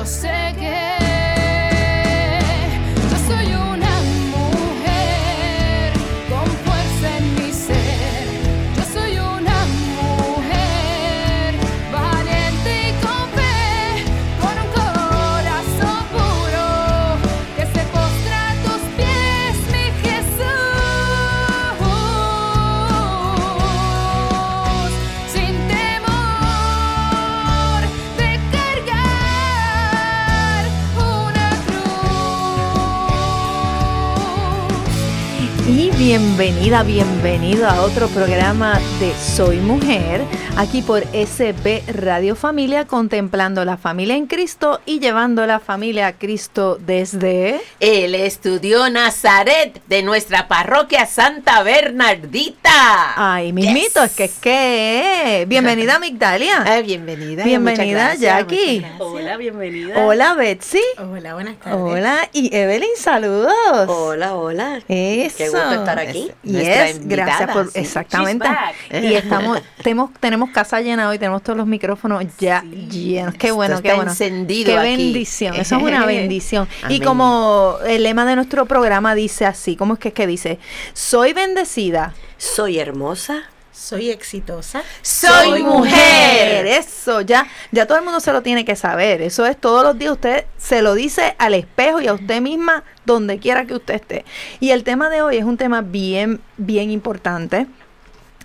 yo sé que Y bienvenida, bienvenido a otro programa de Soy Mujer, aquí por SB Radio Familia, contemplando la familia en Cristo y llevando la familia a Cristo desde... El estudió Nazaret de nuestra parroquia Santa Bernardita. Ay, mismito, es que es que... Bienvenida, Migdalia. Ah, bienvenida. Bienvenida, gracias, Jackie. Hola, bienvenida. Hola, Betsy. Hola, buenas tardes. Hola, y Evelyn, saludos. Hola, hola. Eso. Qué gusto estar aquí. Es- Nuestra yes, invitada, gracias por sí. exactamente. She's back. Y estamos tenemos tenemos casa llena hoy, tenemos todos los micrófonos ya llenos. Qué Esto bueno, está qué bueno. encendido Qué aquí. bendición, eso es una bendición. y como el lema de nuestro programa dice así, ¿cómo es que es que dice? Soy bendecida. Soy hermosa. Soy exitosa. Soy mujer. Eso, ya, ya todo el mundo se lo tiene que saber. Eso es todos los días. Usted se lo dice al espejo y a usted misma, donde quiera que usted esté. Y el tema de hoy es un tema bien, bien importante.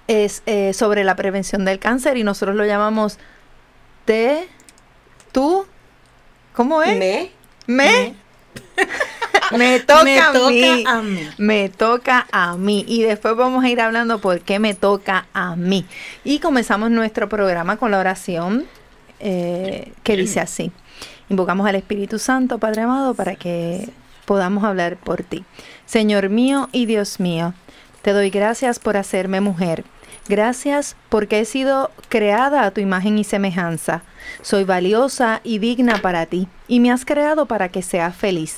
Es eh, sobre la prevención del cáncer y nosotros lo llamamos te, tú, ¿cómo es? Me. Me, me toca, Me a toca mí. a mí. Me toca a mí. Y después vamos a ir hablando por qué me toca a mí. Y comenzamos nuestro programa con la oración eh, que dice así. Invocamos al Espíritu Santo, Padre amado, para que podamos hablar por ti. Señor mío y Dios mío, te doy gracias por hacerme mujer. Gracias porque he sido creada a tu imagen y semejanza. Soy valiosa y digna para ti, y me has creado para que sea feliz.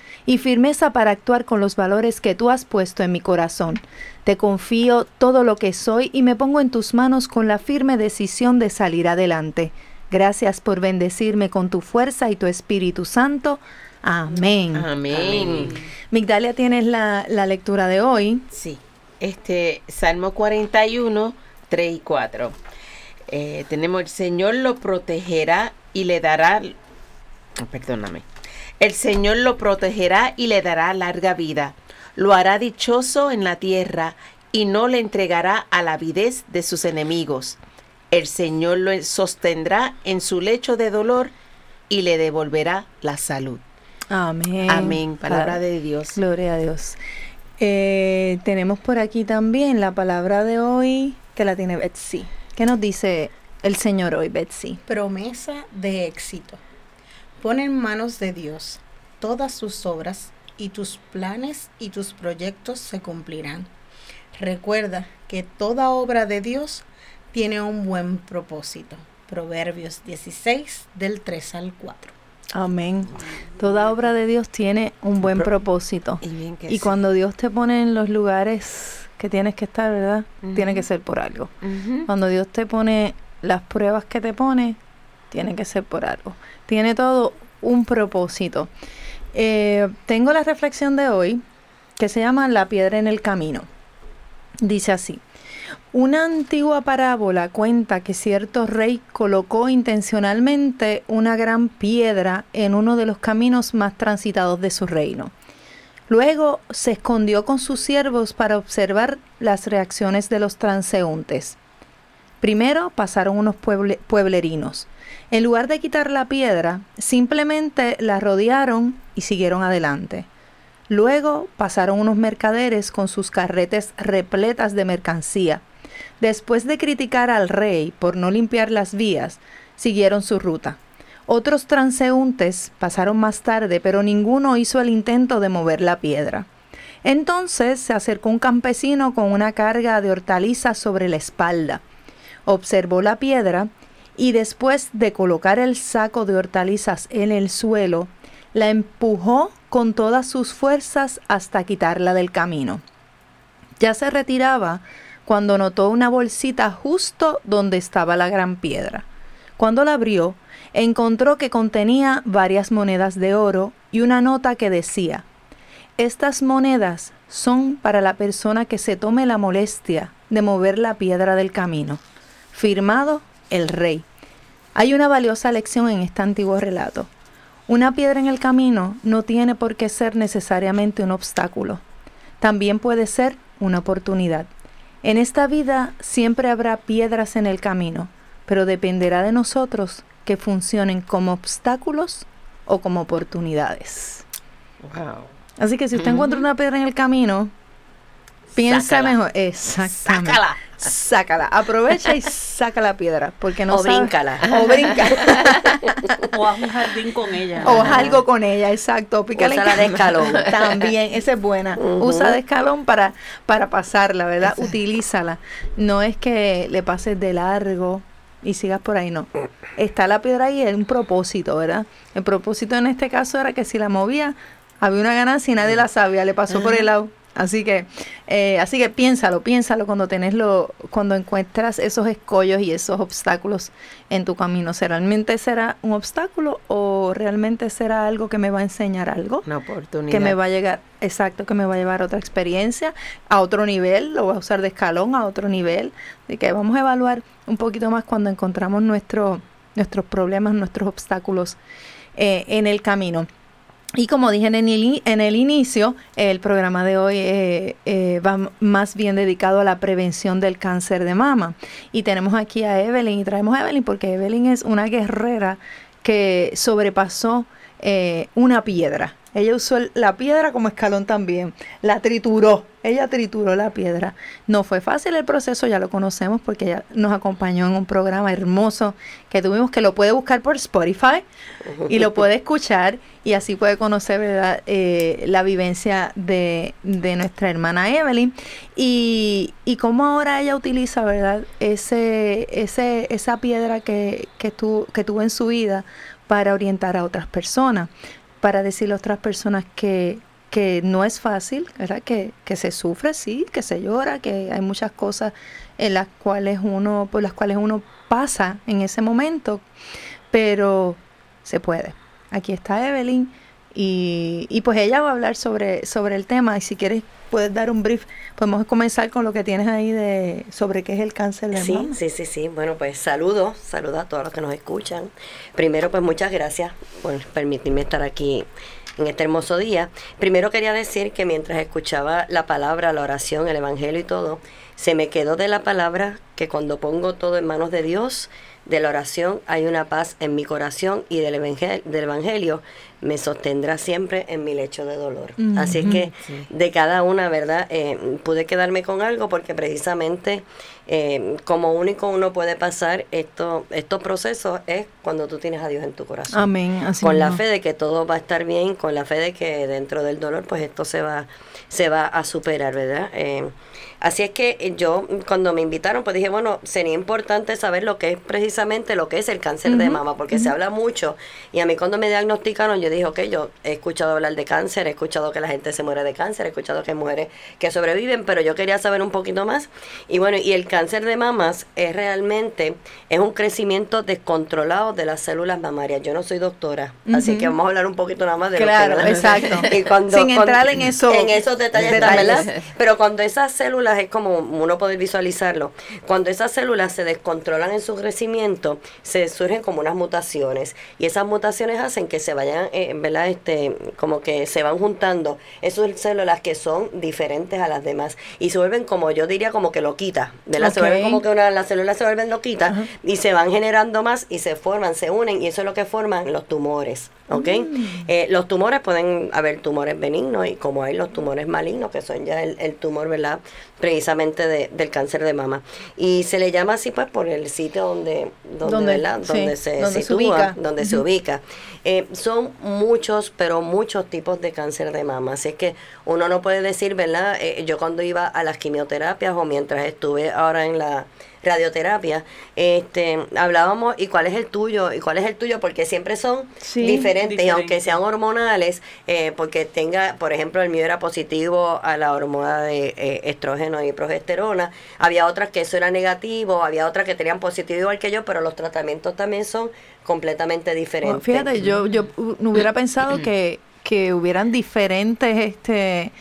y firmeza para actuar con los valores que tú has puesto en mi corazón. Te confío todo lo que soy y me pongo en tus manos con la firme decisión de salir adelante. Gracias por bendecirme con tu fuerza y tu Espíritu Santo. Amén. Amén. Migdalia, tienes la, la lectura de hoy. Sí. Este, Salmo 41, 3 y 4. Eh, tenemos, el Señor lo protegerá y le dará, perdóname, el Señor lo protegerá y le dará larga vida. Lo hará dichoso en la tierra y no le entregará a la avidez de sus enemigos. El Señor lo sostendrá en su lecho de dolor y le devolverá la salud. Amén. Amén. Palabra Pa- de Dios. Gloria a Dios. Eh, tenemos por aquí también la palabra de hoy que la tiene Betsy. ¿Qué nos dice el Señor hoy, Betsy? Promesa de éxito. Pon en manos de Dios todas sus obras y tus planes y tus proyectos se cumplirán. Recuerda que toda obra de Dios tiene un buen propósito. Proverbios 16 del 3 al 4. Amén. Toda obra de Dios tiene un buen Pro- propósito. Y bien que Y sí. cuando Dios te pone en los lugares que tienes que estar, ¿verdad? Tiene que ser por algo. Cuando Dios te pone las pruebas que te pone, tiene que ser por algo. Tiene todo un propósito. Eh, tengo la reflexión de hoy que se llama La piedra en el camino. Dice así. Una antigua parábola cuenta que cierto rey colocó intencionalmente una gran piedra en uno de los caminos más transitados de su reino. Luego se escondió con sus siervos para observar las reacciones de los transeúntes. Primero pasaron unos pueble- pueblerinos. En lugar de quitar la piedra, simplemente la rodearon y siguieron adelante. Luego pasaron unos mercaderes con sus carretes repletas de mercancía. Después de criticar al rey por no limpiar las vías, siguieron su ruta. Otros transeúntes pasaron más tarde, pero ninguno hizo el intento de mover la piedra. Entonces se acercó un campesino con una carga de hortalizas sobre la espalda. Observó la piedra y después de colocar el saco de hortalizas en el suelo, la empujó con todas sus fuerzas hasta quitarla del camino. Ya se retiraba cuando notó una bolsita justo donde estaba la gran piedra. Cuando la abrió, encontró que contenía varias monedas de oro y una nota que decía, estas monedas son para la persona que se tome la molestia de mover la piedra del camino. Firmado el rey. Hay una valiosa lección en este antiguo relato. Una piedra en el camino no tiene por qué ser necesariamente un obstáculo. También puede ser una oportunidad. En esta vida siempre habrá piedras en el camino, pero dependerá de nosotros que funcionen como obstáculos o como oportunidades. Wow. Así que si usted encuentra una piedra en el camino, piensa Sácala. mejor. Exactamente. Sácala. Sácala. Aprovecha y saca la piedra. Porque no O bríncala. O brinca. O haz un jardín con ella. o haz algo con ella, exacto. Pícale Úsala de escalón. También, esa es buena. Usa de escalón para, para pasarla, ¿verdad? Utilízala. No es que le pases de largo y sigas por ahí, no. Está la piedra ahí, es un propósito, ¿verdad? El propósito en este caso era que si la movía, había una ganancia y nadie la sabía, le pasó por el lado. Así que, eh, así que piénsalo, piénsalo cuando tenés lo, cuando encuentras esos escollos y esos obstáculos en tu camino. ¿Se realmente será un obstáculo o realmente será algo que me va a enseñar algo? Una oportunidad. que me va a llegar, exacto, que me va a llevar a otra experiencia, a otro nivel, lo voy a usar de escalón a otro nivel, de que vamos a evaluar un poquito más cuando encontramos nuestro, nuestros problemas, nuestros obstáculos eh, en el camino. Y como dije en el, inicio, el programa de hoy eh, eh, va más bien dedicado a la prevención del cáncer de mama. Y tenemos aquí a Evelyn, y traemos a Evelyn porque Evelyn es una guerrera que sobrepasó eh, una piedra. Ella usó la piedra como escalón también, la trituró, ella trituró la piedra. No fue fácil el proceso, ya lo conocemos porque ella nos acompañó en un programa hermoso que tuvimos que lo puede buscar por Spotify y lo puede escuchar y así puede conocer ¿verdad? Eh, la vivencia de, de nuestra hermana Evelyn. Y, y cómo ahora ella utiliza verdad ese, ese, esa piedra que, que, tu- que tuvo en su vida para orientar a otras personas, para decirle a otras personas que, que no es fácil, ¿verdad? Que, que se sufre, sí, que se llora, que hay muchas cosas en las cuales uno, por las cuales uno pasa en ese momento, pero se puede. Aquí está Evelyn y, y pues ella va a hablar sobre, sobre el tema y si quieres puedes dar un brief, podemos comenzar con lo que tienes ahí de sobre qué es el cáncer de Sí, mama. sí, sí, sí. Bueno, pues saludos, saludos a todos los que nos escuchan. Primero, pues muchas gracias por permitirme estar aquí en este hermoso día. Primero quería decir que mientras escuchaba la palabra, la oración, el evangelio y todo, se me quedó de la palabra que cuando pongo todo en manos de Dios, de la oración hay una paz en mi corazón y del evangelio, del evangelio me sostendrá siempre en mi lecho de dolor. Así es que de cada una, ¿verdad? Eh, pude quedarme con algo porque precisamente eh, como único uno puede pasar esto, estos procesos es cuando tú tienes a Dios en tu corazón. Amén. Así con la fe de que todo va a estar bien, con la fe de que dentro del dolor pues esto se va, se va a superar, ¿verdad? Eh, así es que eh, yo cuando me invitaron pues dije, bueno, sería importante saber lo que es precisamente lo que es el cáncer de mama, porque se habla mucho y a mí cuando me diagnosticaron yo dije, ok, yo he escuchado hablar de cáncer, he escuchado que la gente se muere de cáncer, he escuchado que hay mujeres que sobreviven, pero yo quería saber un poquito más. Y bueno, y el cáncer de mamas es realmente, es un crecimiento descontrolado de las células mamarias. Yo no soy doctora, así que vamos a hablar un poquito nada más de Claro, lo que exacto. y cuando, Sin cuando- entrar en eso- en esos detalles, detalles. ¿verdad? Pero cuando esas células, es como uno poder visualizarlo, cuando esas células se descontrolan en su crecimiento, se surgen como unas mutaciones. Y esas mutaciones hacen que se vayan, eh, ¿verdad? Este, como que se van juntando esas células que son diferentes a las demás. Y se vuelven como, yo diría, como que loquitas, ¿verdad? Se Ok. vuelven como que una, las células se vuelven loquitas y se van generando más y se forman, se unen y eso es lo que forman los tumores. ¿Ok? Eh, los tumores pueden haber tumores benignos y como hay los tumores malignos, que son ya el, el tumor, ¿verdad? Precisamente de- del cáncer de mama. Y se le llama así pues por el sitio donde, donde, Donde- ¿verdad? sí, donde se donde se sitúa, ubica. donde se ubica. Eh, son muchos, pero muchos tipos de cáncer de mama. Así es que uno no puede decir, ¿verdad? Eh, yo cuando iba a las quimioterapias o mientras estuve ahora en la radioterapia, este, hablábamos y cuál es el tuyo y cuál es el tuyo porque siempre son Sí, diferentes y aunque sean hormonales, eh, porque tenga, por ejemplo, el mío era positivo a la hormona de eh, estrógeno y progesterona, había otras que eso era negativo, había otras que tenían positivo igual que yo, pero los tratamientos también son completamente diferentes. Bueno, fíjate, yo, yo no hubiera pensado que, que hubieran diferentes este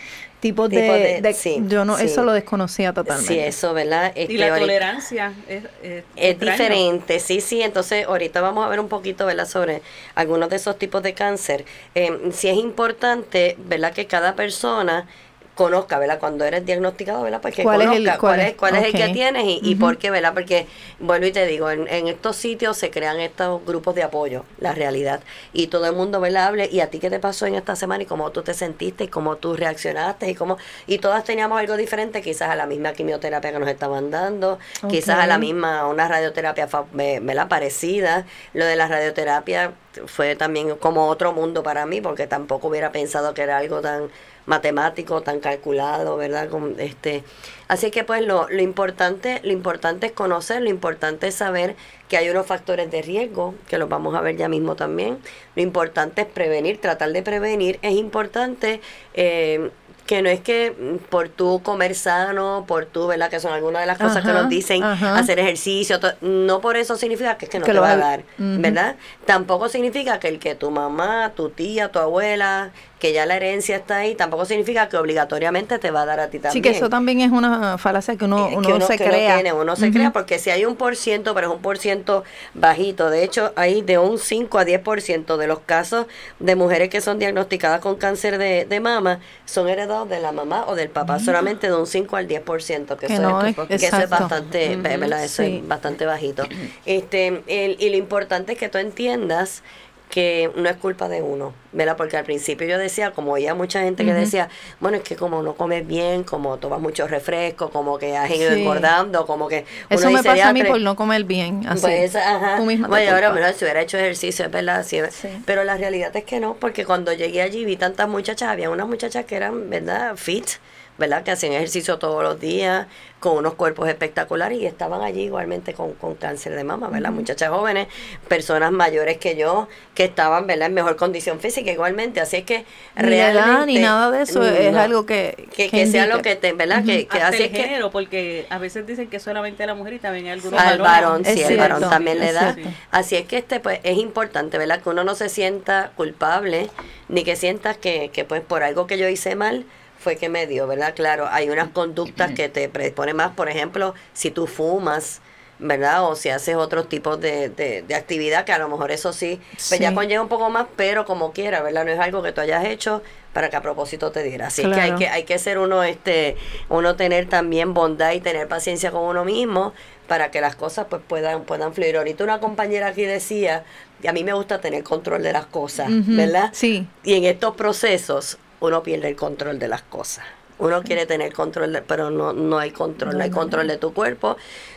tipos de, Tipos de- de- sí, yo no sí. eso lo desconocía totalmente. Sí, eso, ¿verdad? Y la tolerancia es, es, Es diferente, sí, sí. Entonces, ahorita vamos a ver un poquito, ¿verdad?, sobre algunos de esos tipos de cáncer. Eh, sí es importante, ¿verdad?, que cada persona conozca, ¿verdad? Cuando eres diagnosticado, ¿verdad? Pues que ¿Cuál es el- conozca cuál cuál, es? cuál es el que tienes y, y Ujú. por qué, ¿verdad? Porque, vuelvo y te digo, en, en estos sitios se crean estos grupos de apoyo, la realidad. Y todo el mundo, ¿verdad? Hable, ¿y a ti qué te pasó en esta semana? Y cómo tú te sentiste y cómo tú reaccionaste y cómo... Y todas teníamos algo diferente, quizás a la misma quimioterapia que nos estaban dando, quizás a la misma, una radioterapia, me- ¿verdad? Parecida. Lo de la radioterapia fue también como otro mundo para mí, porque tampoco hubiera pensado que era algo tan matemático, tan calculado, ¿verdad? Con este, así que pues lo, lo importante, lo importante es conocer, lo importante es saber que hay unos factores de riesgo, que los vamos a ver ya mismo también. Lo importante es prevenir, tratar de prevenir. Es importante eh, que no es que mm, por tú comer sano, por tú, ¿verdad? Que son algunas de las cosas que nos dicen, ajá. hacer ejercicio, no por eso significa que es que no Que te va a dar. ¿verdad? Tampoco significa que el que tu mamá, tu tía, tu abuela, que ya la herencia está ahí, tampoco significa que obligatoriamente te va a dar a ti también. Sí, que eso también es una falacia que uno, uno que uno, se que uno crea. tiene, uno se crea, porque si hay un por ciento, pero es un por ciento bajito. De hecho, hay de un 5 a 10 por ciento de los casos de mujeres que son diagnosticadas con cáncer de, de mama son heredados de la mamá o del papá, solamente de un 5 al 10 por ciento, que, Que eso, no es, que eso es bastante, ¿verdad? Eso sí. es bastante bajito. Este, el- y lo importante es que tú entiendas que no es culpa de uno, ¿verdad? Porque al principio yo decía, como oía mucha gente que decía, bueno, es que como no comes bien, como tomas mucho refresco, como que has ido Sí. engordando, como que Eso uno me pasa a mí por no comer bien. Así. Pues, ajá. Tú misma Bueno, ahora, mira, si hubiera hecho ejercicio, es verdad. sí, Sí. Pero la realidad es que no, porque cuando llegué allí vi tantas muchachas, había unas muchachas que eran, ¿verdad? Fit, ¿verdad? Que hacían ejercicio todos los días, con unos cuerpos espectaculares y estaban allí igualmente con, con cáncer de mama, ¿verdad? Muchachas jóvenes, personas mayores que yo, que estaban, ¿verdad? En mejor condición física igualmente. Así es que Ni edad realmente... ni nada de eso es no. algo que, Que, que sea lo que te, ¿verdad? Que, que Hasta así el es que... género, porque a veces dicen que solamente la mujer y también hay algunos Al varón, sí, el varón también le da. cierto. Así es que este pues es importante, ¿verdad? Que uno no se sienta culpable, ni que sientas que, que pues por algo que yo hice mal fue que me dio, ¿verdad? Claro, hay unas conductas que te predisponen más, por ejemplo, si tú fumas, ¿verdad? O si haces otros tipos de, de, de actividad, que a lo mejor eso sí, pues ya conlleva un poco más, pero como quiera, ¿verdad? No es algo que tú hayas hecho para que a propósito te diera. Así es que hay que hay que ser uno, este, uno tener también bondad y tener paciencia con uno mismo para que las cosas pues puedan, puedan fluir. Ahorita una compañera aquí decía, y a mí me gusta tener control de las cosas, ¿verdad? Sí. Y en estos procesos uno pierde el control de las cosas. Uno quiere tener control, de- pero no, no hay control, no hay control de tu cuerpo.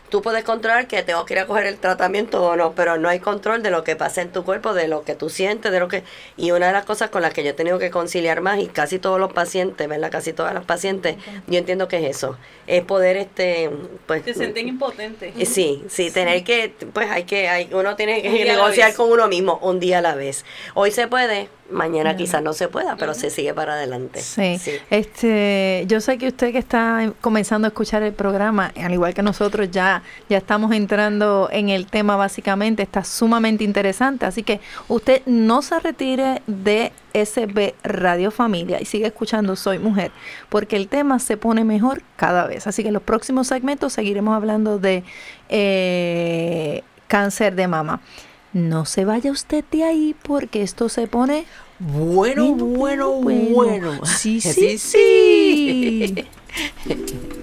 Tú puedes controlar que tengo que ir a coger el tratamiento o no, pero no hay control de lo que pasa en tu cuerpo, de lo que tú sientes, de lo que... Y una de las cosas con las que yo he tenido que conciliar más, y casi todos los pacientes, ¿verdad? Casi todas las pacientes, yo entiendo que es eso. Es poder, este, pues... Se sienten impotentes. Eh, Sí, sí, tener que, pues hay que, hay, uno tiene que negociar con uno mismo un día a la vez. Hoy se puede, mañana quizás no se pueda, pero se sigue para adelante. Sí. Este, yo sé que usted que está comenzando a escuchar el programa, al igual que nosotros ya ya estamos entrando en el tema básicamente, está sumamente interesante, así que usted no se retire de SB Radio Familia y sigue escuchando Soy Mujer, porque el tema se pone mejor cada vez. Así que en los próximos segmentos seguiremos hablando de eh, cáncer de mama. No se vaya usted de ahí porque esto se pone Bueno, bueno, bueno, bueno. Sí, sí, sí.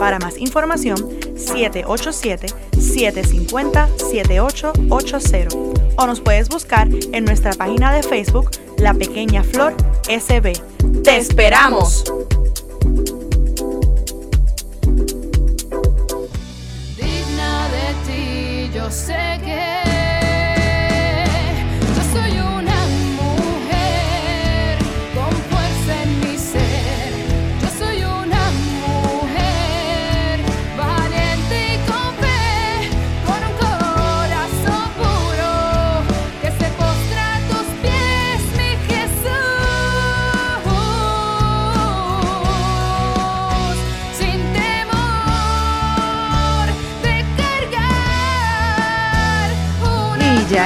Para más información, 787-750-7880 o nos puedes buscar en nuestra página de Facebook La Pequeña Flor SB. ¡Te esperamos! digna de ti, yo sé que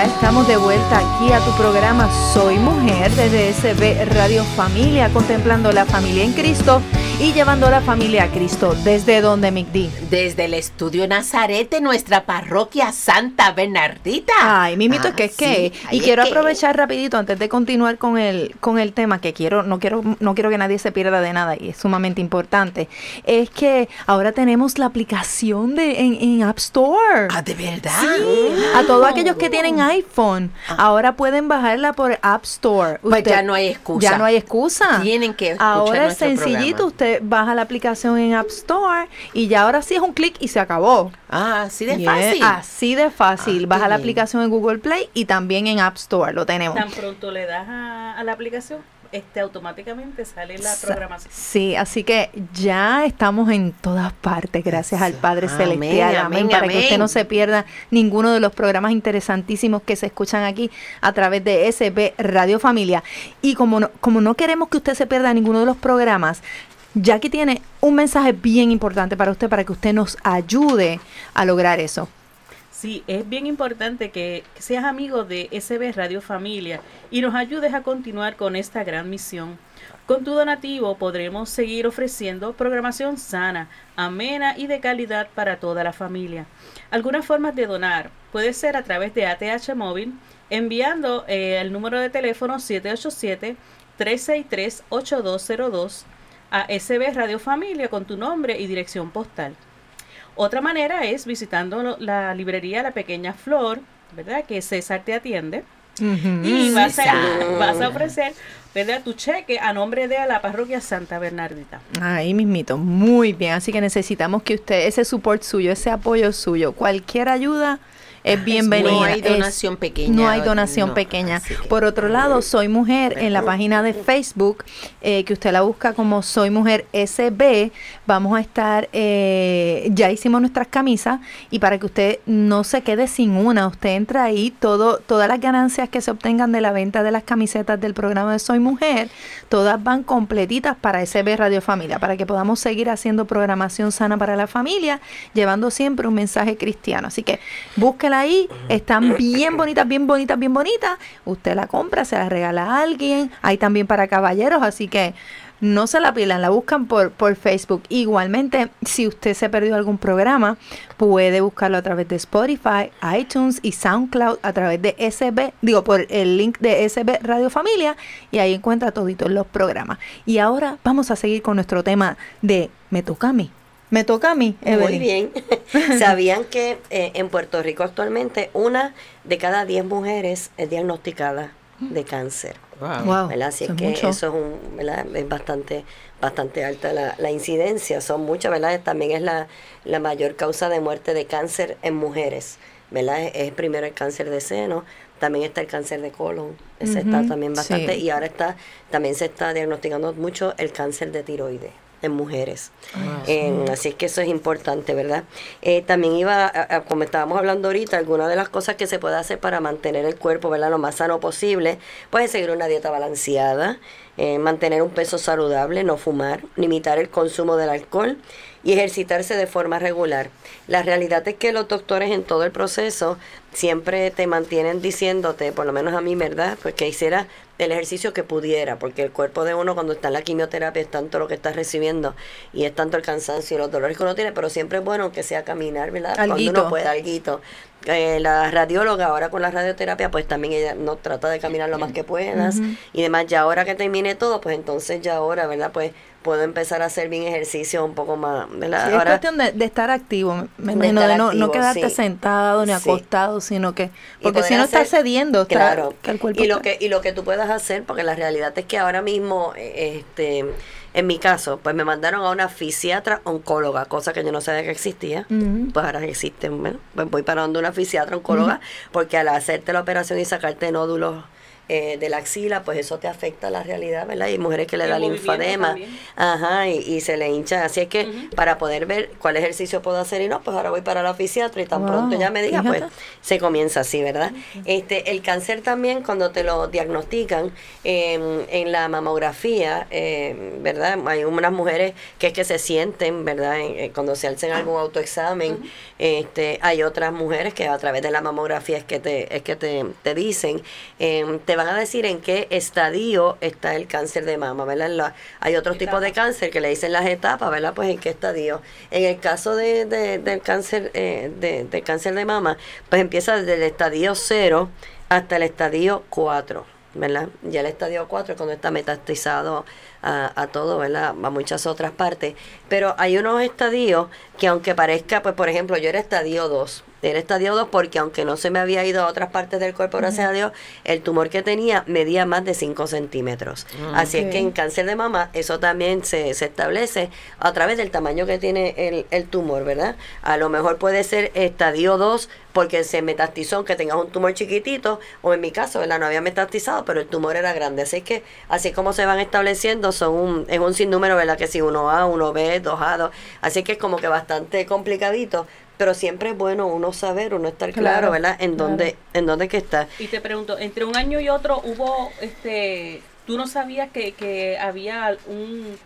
estamos de vuelta aquí a tu programa Soy Mujer desde SB Radio Familia, contemplando la familia en Cristo y llevando a la familia a Cristo. ¿Desde donde Migdi? Desde el estudio Nazaret de nuestra parroquia Santa Bernardita. Ay, mimito, es que Ah, es que, sí, y quiero que. aprovechar rapidito antes de continuar con el con el tema que quiero, no quiero, no quiero que nadie se pierda de nada y es sumamente importante. Es que ahora tenemos la aplicación de en, en App Store. Ah, de verdad. A todos aquellos que tienen iPhone, ahora pueden bajarla por App Store. Ah. Pues ya no hay excusa. Ya no hay excusa. Tienen que escuchar Ahora es sencillito, programa. usted baja la aplicación en App Store y ya ahora sí es un clic y se acabó. Ah, así de Yeah, fácil. Así de fácil. Ah, baja la aplicación en Google Play y también en App Store. Lo tenemos. Tan pronto le das a, a la aplicación, este automáticamente sale la Sa- programación. Sí, así que ya estamos en todas partes, gracias al Padre Amén, Celestial. Amén, amén, para que usted no se pierda ninguno de los programas interesantísimos que se escuchan aquí a través de SB Radio Familia. Y como no, como no queremos que usted se pierda ninguno de los programas, Jackie tiene un mensaje bien importante para usted, para que usted nos ayude a lograr eso. Sí, es bien importante que, seas amigo de SB Radio Familia y nos ayudes a continuar con esta gran misión. Con tu donativo podremos seguir ofreciendo programación sana, amena y de calidad para toda la familia. Algunas formas de donar puede ser a través de ATH Móvil, enviando eh, el número de teléfono 787-363-8202 a SB Radio Familia con tu nombre y dirección postal. Otra manera es visitando lo- la librería La Pequeña Flor, ¿verdad? Que César te atiende. Y vas a, César. vas a ofrecer, ¿verdad? Tu cheque a nombre de la parroquia Santa Bernardita. Ahí mismito, muy bien. Así que necesitamos que usted, ese support suyo, ese apoyo suyo, cualquier ayuda es bienvenida. No hay Es- donación pequeña. No hay donación no, pequeña. Por otro lado, Soy Mujer en la página de Facebook, eh, que usted la busca como Soy Mujer SB, vamos a estar, eh, ya hicimos nuestras camisas y para que usted no se quede sin una, usted entra ahí, todo, todas las ganancias que se obtengan de la venta de las camisetas del programa de Soy Mujer, todas van completitas para SB Radio Familia, para que podamos seguir haciendo programación sana para la familia, llevando siempre un mensaje cristiano. Así que ahí, están bien bonitas, bien bonitas, bien bonitas. Usted la compra, se la regala a alguien. Hay también para caballeros, así que no se la pilan, la buscan por, por Facebook. Igualmente, si usted se perdió algún programa, puede buscarlo a través de Spotify, iTunes y SoundCloud a través de SB, digo, por el link de SB Radio Familia y ahí encuentra toditos los programas. Y ahora vamos a seguir con nuestro tema de Me toca a mí. Me toca a mí, Muy bien. ¿Sabían que eh, en Puerto Rico actualmente una de cada diez mujeres es diagnosticada de cáncer? Wow, ¿verdad? Así es eso es que mucho. eso es, un, ¿verdad? es bastante bastante alta la, la incidencia, son muchas, ¿verdad? También es la, la mayor causa de muerte de cáncer en mujeres, ¿verdad? Es, es primero el cáncer de seno, también está el cáncer de colon, ese está también bastante, sí. y ahora está, también se está diagnosticando mucho el cáncer de tiroides en mujeres. Así es que eso es importante, ¿verdad? Eh, también iba, a- a- como estábamos hablando ahorita, alguna de las cosas que se puede hacer para mantener el cuerpo, ¿verdad? Lo más sano posible, pues es seguir una dieta balanceada, eh, mantener un peso saludable, no fumar, limitar el consumo del alcohol y ejercitarse de forma regular. La realidad es que los doctores en todo el proceso siempre te mantienen diciéndote, por lo menos a mí, ¿verdad? Pues que hiciera el ejercicio que pudiera, porque el cuerpo de uno cuando está en la quimioterapia es tanto lo que está recibiendo y es tanto el cansancio y los dolores que uno tiene, pero siempre es bueno que sea caminar, ¿verdad? Cuando uno pueda, alguito. Eh, la radióloga ahora con la radioterapia, pues también ella no trata de caminar lo más que puedas y demás. Ya ahora que termine todo, pues entonces ya ahora, ¿verdad? Pues puedo empezar a hacer bien ejercicio un poco más, ¿verdad? Sí, es ahora, cuestión de, de estar activo, me De imagino, de, estar no, quedarte sí. sentado ni Sí. acostado, sino que, porque si no estás cediendo, está- claro que el cuerpo y lo está- que y lo que tú puedas hacer porque la realidad es que ahora mismo eh, este en mi caso pues me mandaron a una fisiatra oncóloga cosa que yo no sabía que existía Ujú. pues ahora existe bueno, pues voy para donde una fisiatra oncóloga porque al hacerte la operación y sacarte nódulos eh, de la axila, pues eso te afecta a la realidad, ¿verdad? Hay mujeres que le da linfadema, también. ajá, y, y se le hincha. Así es que para poder ver cuál ejercicio puedo hacer y no, pues ahora voy para la fisiatra y tan Wow, pronto ya me diga, pues se comienza así, ¿verdad? Este, el cáncer también cuando te lo diagnostican eh, en la mamografía, eh, ¿verdad? Hay unas mujeres que es que se sienten, ¿verdad? En- eh, cuando se hacen algún autoexamen, este, hay otras mujeres que a través de la mamografía es que te, es que te, te dicen, eh, te van a decir en qué estadio está el cáncer de mama, ¿verdad? La- hay otros tipos de cáncer que le dicen las etapas, ¿verdad? Pues en qué estadio. En el caso de, de- del cáncer eh, de, del cáncer de mama, pues empieza desde el estadio 0 hasta el estadio 4. ¿verdad? Ya el estadio 4 es cuando está metastizado a, a todo, ¿verdad? A muchas otras partes. Pero hay unos estadios que aunque parezca, pues por ejemplo, yo era estadio 2. Era estadio 2 porque aunque no se me había ido a otras partes del cuerpo, gracias a Dios, el tumor que tenía medía más de 5 centímetros. Así es que en cáncer de mama eso también se, se establece a través del tamaño que tiene el, el tumor, ¿verdad? A lo mejor puede ser estadio 2 porque se metastizó aunque tengas un tumor chiquitito, o en mi caso, ¿verdad? No había metastizado, pero el tumor era grande. Así que, así como se van estableciendo, son un, es un sinnúmero, ¿verdad? Que si uno A, uno B, dos A, dos. Así que es como que bastante complicadito, pero siempre es bueno uno saber, uno estar claro, Claro, ¿verdad? En claro. dónde, en dónde que está. Y te pregunto, entre un año y otro hubo, este, tú no sabías que, que había un,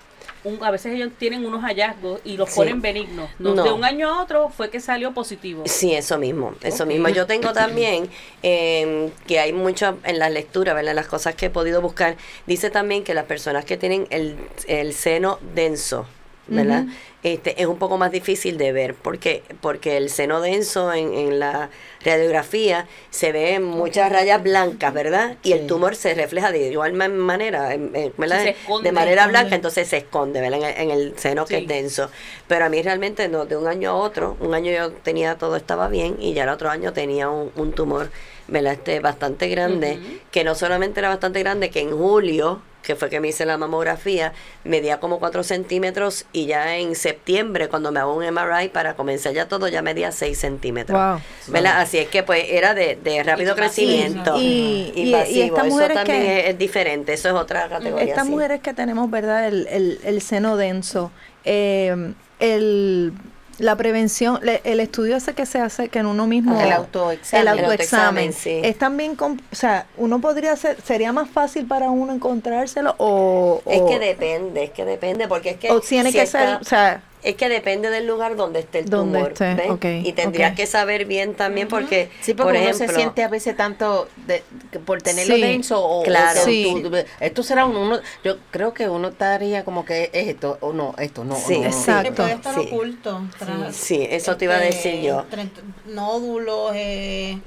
un, a veces ellos tienen unos hallazgos y los Sí. ponen benignos. No, No. De un año a otro fue que salió positivo. Sí, eso mismo, eso mismo. Yo tengo también eh, que hay mucho en las lecturas, ¿verdad? Las cosas que he podido buscar. Dice también que las personas que tienen el, el seno denso, ¿verdad? Este, es un poco más difícil de ver porque porque el seno denso en, en la radiografía se ve muchas rayas blancas, ¿verdad? Y el tumor se refleja de igual ma- manera, ¿verdad? Esconde. de manera blanca, entonces se esconde, ¿verdad? En el, en el seno que es denso. Pero a mí realmente no, de un año a otro, un año yo tenía todo estaba bien y ya el otro año tenía un, un tumor, ¿verdad? Este bastante grande, que no solamente era bastante grande, que en julio, que fue que me hice la mamografía, medía como 4 centímetros y ya en septiembre, cuando me hago un MRI para comenzar ya todo, ya medía 6 centímetros. Wow. ¿verdad? Así es que pues era de, de rápido crecimiento. Y- y- y Eso mujeres también que- es, es diferente, eso es otra categoría. Estas sí. mujeres que tenemos, ¿verdad? El, el, el seno denso, eh, el, la prevención, le- el estudio ese que se hace, que en uno mismo... El autoexamen. El El autoexamen. sí. Es también, o sea, uno podría ser, ¿sería más fácil para uno encontrárselo o...? Es que depende, es que depende, porque es que... o tiene si que está- ser, o sea... Es que depende del lugar donde esté el Donde tumor. esté, y tendrías que saber bien también porque, Sí, porque por uno ejemplo, se siente a veces tanto de, que por tenerlo Sí, denso o, o claro. Sí. tú- esto será un- uno, yo creo que uno estaría como que es esto o no, esto no, Sí, no, no. exacto. Puede estar Sí. oculto. tras- Sí, eso te iba a este, decir yo. Nódulos, eh,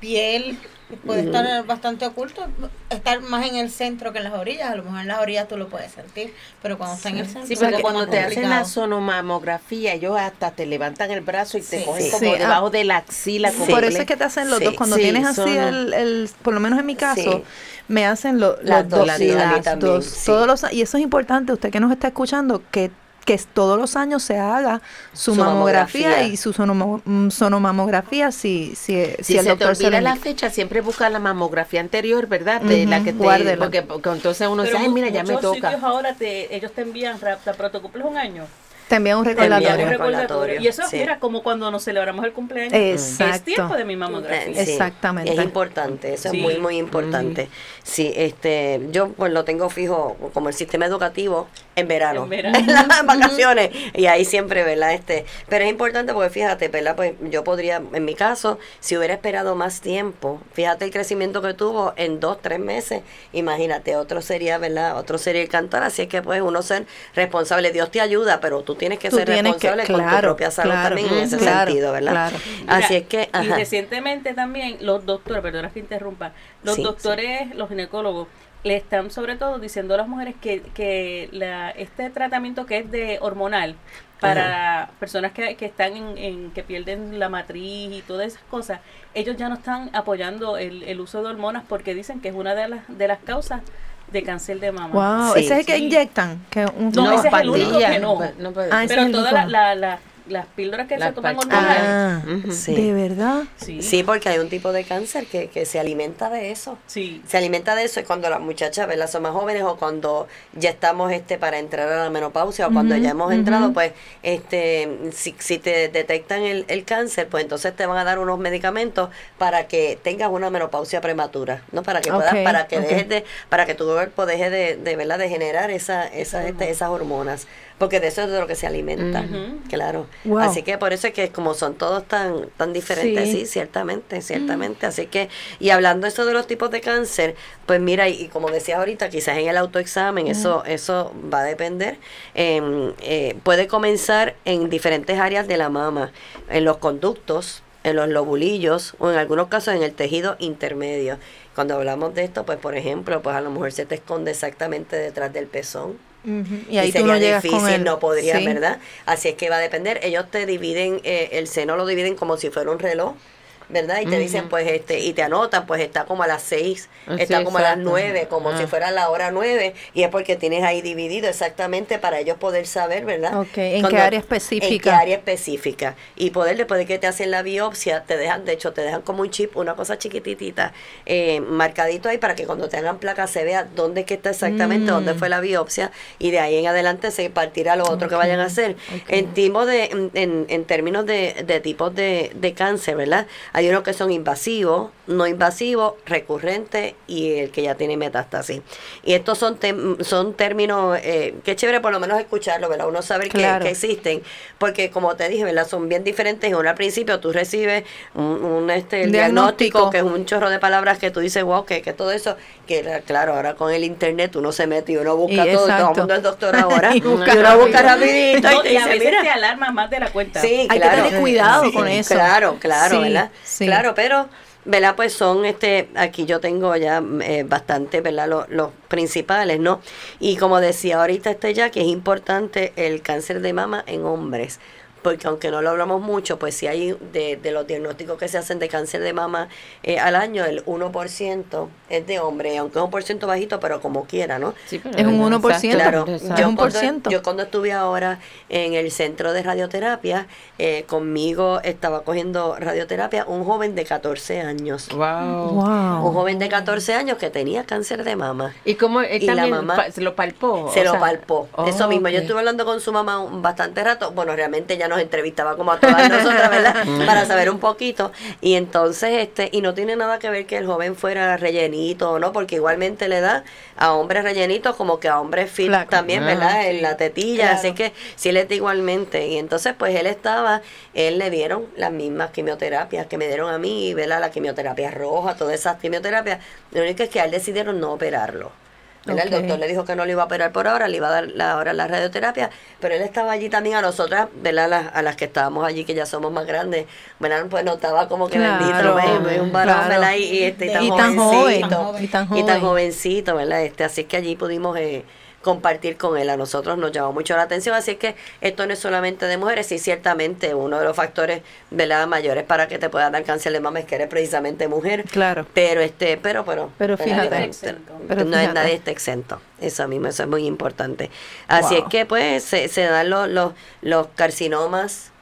piel, puede estar bastante oculto. Estar más en el centro que en las orillas. A lo mejor en las orillas tú lo puedes sentir, pero cuando está en el centro. Sí, porque cuando te hacen la sonomamografía, ellos hasta te levantan el brazo y te Sí. cogen Sí. como Sí, ah, debajo de la axila. Sí. como Por eso es que te hacen los Sí, dos. Cuando sí, tienes así son- el, el, por lo menos en mi caso, Sí. me hacen lo- los dos, también, sí. Todos los, y eso es importante, usted que nos está escuchando, que, que todos los años se haga su, Su mamografía, mamografía. y su mm, sonomamografía si, si, si, Si, el se te doctor se lo olvida la indica. fecha, siempre busca la mamografía anterior, ¿verdad? De la que te, porque, porque entonces uno dice, Pero ay, mu- mira, ya me toca. ahora te, ellos te envían, cumples un año, Te un recordatorio. Un recordatorio. Y eso, sí. mira, como cuando nos celebramos el cumpleaños. Exacto. Es tiempo de mi mamografía. Eh, sí, Exactamente. Es importante, eso Sí. es muy, muy importante. Sí, este, yo pues lo tengo fijo como el sistema educativo en verano, En verano. en las vacaciones, y ahí siempre, ¿verdad? Este, pero es importante porque fíjate, ¿verdad? Pues yo podría, en mi caso, si hubiera esperado más tiempo, fíjate el crecimiento que tuvo en dos, tres meses, imagínate, otro sería, ¿verdad? Otro sería el cantar, así es que pues uno ser responsable, Dios te ayuda, pero tú tienes que Tú ser tienes que- responsable con tu claro, propia salud claro, también en ese claro, sentido, ¿verdad? claro. Así Mira, es que, Y recientemente también los doctores, perdona que interrumpa, los Sí, doctores, los ginecólogos, le están sobre todo diciendo a las mujeres que, que la, este tratamiento que es de hormonal para personas que, que están en, en- que pierden la matriz y todas esas cosas, ellos ya no están apoyando el, el uso de hormonas porque dicen que es una de las de las causas de cáncer de mama. Wow, Sí, ese es el que sí. inyectan. Que un, No, ese es el único que no. puede- Ah, ese Pero es el todas único. la- la- la- las píldoras que Las se toman Ah, Ujú. Sí. de verdad. sí, Sí, porque hay un tipo de cáncer que, que se alimenta de eso. sí. Se alimenta de eso y cuando las muchachas ¿verdad? son más jóvenes o cuando ya estamos este para entrar a la menopausia o cuando ya hemos entrado, pues este si, si te detectan el, el cáncer, pues entonces te van a dar unos medicamentos para que tengas una menopausia prematura, ¿no? Para que puedas, para que dejes de, para que tu cuerpo deje de, de, ¿verdad? de generar esa, esa, este, esas hormonas. Porque de eso es de lo que se alimenta, claro. Wow. Así que por eso es que como son todos tan, tan diferentes, Sí. sí, ciertamente, ciertamente. Así que, y hablando eso de los tipos de cáncer, pues mira, y, y como decías ahorita, quizás en el autoexamen, eso, eso va a depender. Em, eh, puede comenzar en diferentes áreas de la mama, en los conductos, en los lobulillos o en algunos casos en el tejido intermedio. Cuando hablamos de esto, pues por ejemplo, pues a lo mejor se te esconde exactamente detrás del pezón. Ujú. Y ahí sería no llegas difícil, con él. no podría, Sí. ¿verdad? Así es que va a depender. Ellos te dividen, eh, el seno lo dividen como si fuera un reloj. ¿Verdad? Y te dicen, pues, este, y te anotan, pues está como a las seis, Ah, está sí, como a las exacto. nueve, como Ah. si fuera la hora nueve, y es porque tienes ahí dividido exactamente para ellos poder saber, ¿verdad? Ok, ¿en qué área específica? En qué área específica. Y poder, después de que te hacen la biopsia, te dejan, de hecho, te dejan como un chip, una cosa chiquititita, eh, marcadito ahí para que cuando te hagan placa se vea dónde es que está exactamente, Mm. dónde fue la biopsia, y de ahí en adelante se partirá lo otro que vayan a hacer. ok. En, de, en, en, en términos de, de tipos de, de cáncer, ¿verdad? Hay unos que son invasivos, no invasivos, recurrentes y el que ya tiene metástasis. Y estos son, tem- son términos eh, que es chévere por lo menos escucharlo, ¿verdad? Uno saber que- Claro. que, existen, porque como te dije, ¿verdad? Son bien diferentes. Uno al principio tú recibes un, un, este, el Diagnóstico. diagnóstico, que es un chorro de palabras que tú dices, wow, que, que todo eso, que la- claro, ahora con el internet uno se mete y uno busca Y todo, todo el mundo es doctor ahora, Y y, busca uno busca rápido. rapidito y te y a dice, veces mira, te alarma más de la cuenta. Sí, Hay que tener cuidado Sí, con eso. Claro, claro, Sí, ¿verdad? sí. Claro, pero, ¿verdad? Pues son, este, aquí yo tengo ya eh, bastante, ¿verdad? Los, los principales, ¿no? Y como decía ahorita este ya, que es importante el cáncer de mama en hombres. Porque aunque no lo hablamos mucho, pues sí hay de, de los diagnósticos que se hacen de cáncer de mama eh, al año, el 1% es de hombre, aunque es un por ciento bajito, pero como quiera, ¿no? Sí, pero Es un exacto, 1%. Claro, exacto. Es un por cuando- ciento. yo cuando estuve ahora en el centro de radioterapia, eh, conmigo estaba cogiendo radioterapia un joven de 14 años. Wow. Wow. Un joven de 14 años que tenía cáncer de mama. ¿Y cómo él Y la mamá pa- se lo palpó? Se O lo sea, palpó. oh, Eso mismo. Yo estuve hablando con su mamá un bastante rato. Bueno, realmente ya nos entrevistaba como a todas nosotras, ¿verdad? Para saber un poquito. Y entonces, este, y no tiene nada que ver que el joven fuera rellenito o no, porque igualmente le da a hombres rellenitos como que a hombres fit Flaco. también, Ah, ¿verdad? En la tetilla. Claro. Así que sí le da igualmente. Y entonces, pues él estaba, él le dieron las mismas quimioterapias que me dieron a mí, ¿verdad? La quimioterapia roja, todas esas quimioterapias. Lo único es que a él decidieron no operarlo. ¿Verdad? El doctor le dijo que no le iba a operar por ahora, le iba a dar la, ahora la radioterapia, pero él estaba allí también a nosotras, ¿verdad? Las- a las que estábamos allí, que ya somos más grandes, ¿verdad? Pues notaba como que Claro, bendito, ven, un varón, claro. ¿verdad? Y, y este, y tan, Y tan joven, jovencito, y tan y tan joven. jovencito, ¿verdad? Este, así que allí pudimos eh, compartir con él. A nosotros nos llamó mucho la atención, así que esto no es solamente de mujeres, sí, ciertamente uno de los factores, ¿verdad? Mayores para que te pueda dar cáncer de mama es que eres precisamente mujer. Claro. Pero este, pero pero, Pero fíjate. Pero no es fíjate. nadie está exento. Eso mismo, eso es muy importante. Así Wow. es que pues se, se dan los, los, los carcinomas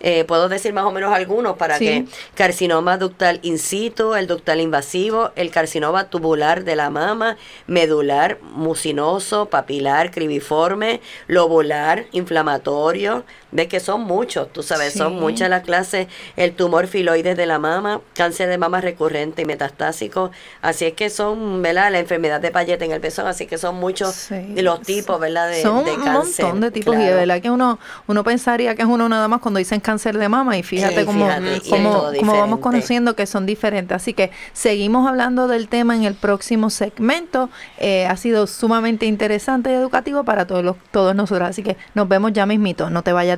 Eh, puedo decir más o menos algunos para Sí. que carcinoma ductal in situ, el ductal invasivo, el carcinoma tubular de la mama, medular, mucinoso, papilar, cribiforme, lobular, inflamatorio. Ves que son muchos, tú sabes, son muchas las clases. El tumor filoides de la mama, cáncer de mama recurrente y metastásico. Así es que son, ¿verdad? La enfermedad de Payet en el pezón, así que son muchos Sí. los tipos, ¿verdad? De, Son de un cáncer. montón de tipos y de verdad que uno uno pensaría que es uno nada más cuando dicen cáncer de mama y fíjate Sí, cómo, fíjate, cómo, cómo vamos conociendo que son diferentes. Así que seguimos hablando del tema en el próximo segmento. Eh, ha sido sumamente interesante y educativo para todos los, todos nosotros. Así que nos vemos ya mismito. No te vayas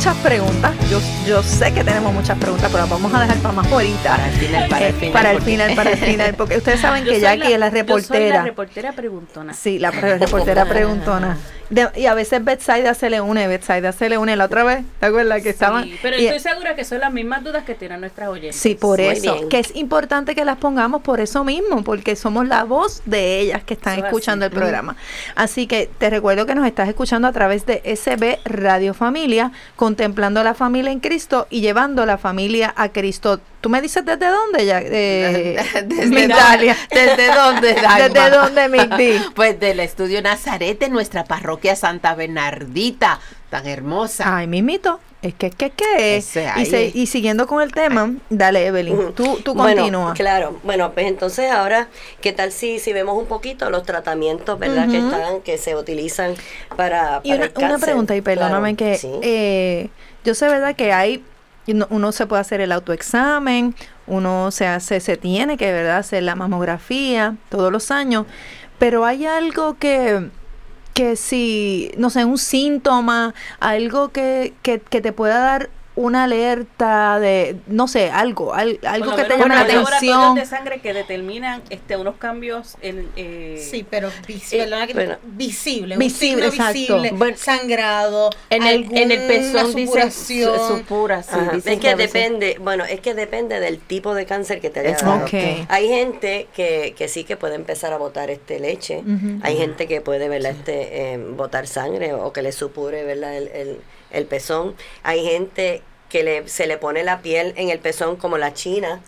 Muchas preguntas. Yo, yo sé que tenemos muchas preguntas, pero las vamos a dejar para más ahorita. Para el final, para el Eh, final, para el porque- final, para el final, porque ustedes saben Yo que Jackie es la yo soy reportera. la reportera preguntona. Sí, la reportera preguntona. De- y a veces Betsaida se le une, Betsaida se le une la otra vez, ¿te acuerdas que estaban? Sí, pero y- estoy segura que son las mismas dudas que tienen nuestras oyentes. Sí, por Muy eso, bien. que es importante que las pongamos por eso mismo, porque somos la voz de ellas que están Eso escuchando así. el programa. Así que te recuerdo que nos estás escuchando a través de SB Radio Familia, contemplando la familia en Cristo y llevando la familia a Cristo. ¿Tú me dices desde dónde ya? Eh, Desde Italia. ¿Desde dónde, Dalma? ¿Desde dónde, Migdi? Pues del estudio Nazaret de nuestra parroquia Santa Bernardita, tan hermosa. Ay, mismito. Es que, es que, es que. Y, se- y siguiendo con el tema, dale, Evelyn, tú, tú Bueno, continúa. claro, bueno, pues entonces ahora, ¿qué tal si, si vemos un poquito los tratamientos, verdad, que están, que se utilizan para, Y para una, el una cáncer? pregunta, y perdóname Claro, que sí. eh, yo sé, ¿verdad? Que hay, uno, uno se puede hacer el autoexamen, uno se hace, se tiene que, ¿verdad? Hacer la mamografía todos los años, pero hay algo que que si, no sé, un síntoma, algo que, que, que te pueda dar una alerta de, no sé, algo, al- algo que te llame la atención. de sangre que determinan este unos cambios en eh, Sí, pero vis- Eh, ¿verdad que- bueno. visible, Visible, un signo exacto. visible, Bueno, sangrado, En el, en el pezón dice supura, sí, dicen es que depende, bueno, es que depende del tipo de cáncer que te haya dado. Hay gente que, que sí que puede empezar a botar este leche, hay gente que puede ¿verdad? este eh, botar sangre o que le supure ¿verdad? El, el, el pezón, hay gente que le, se le pone la piel en el pezón como la china,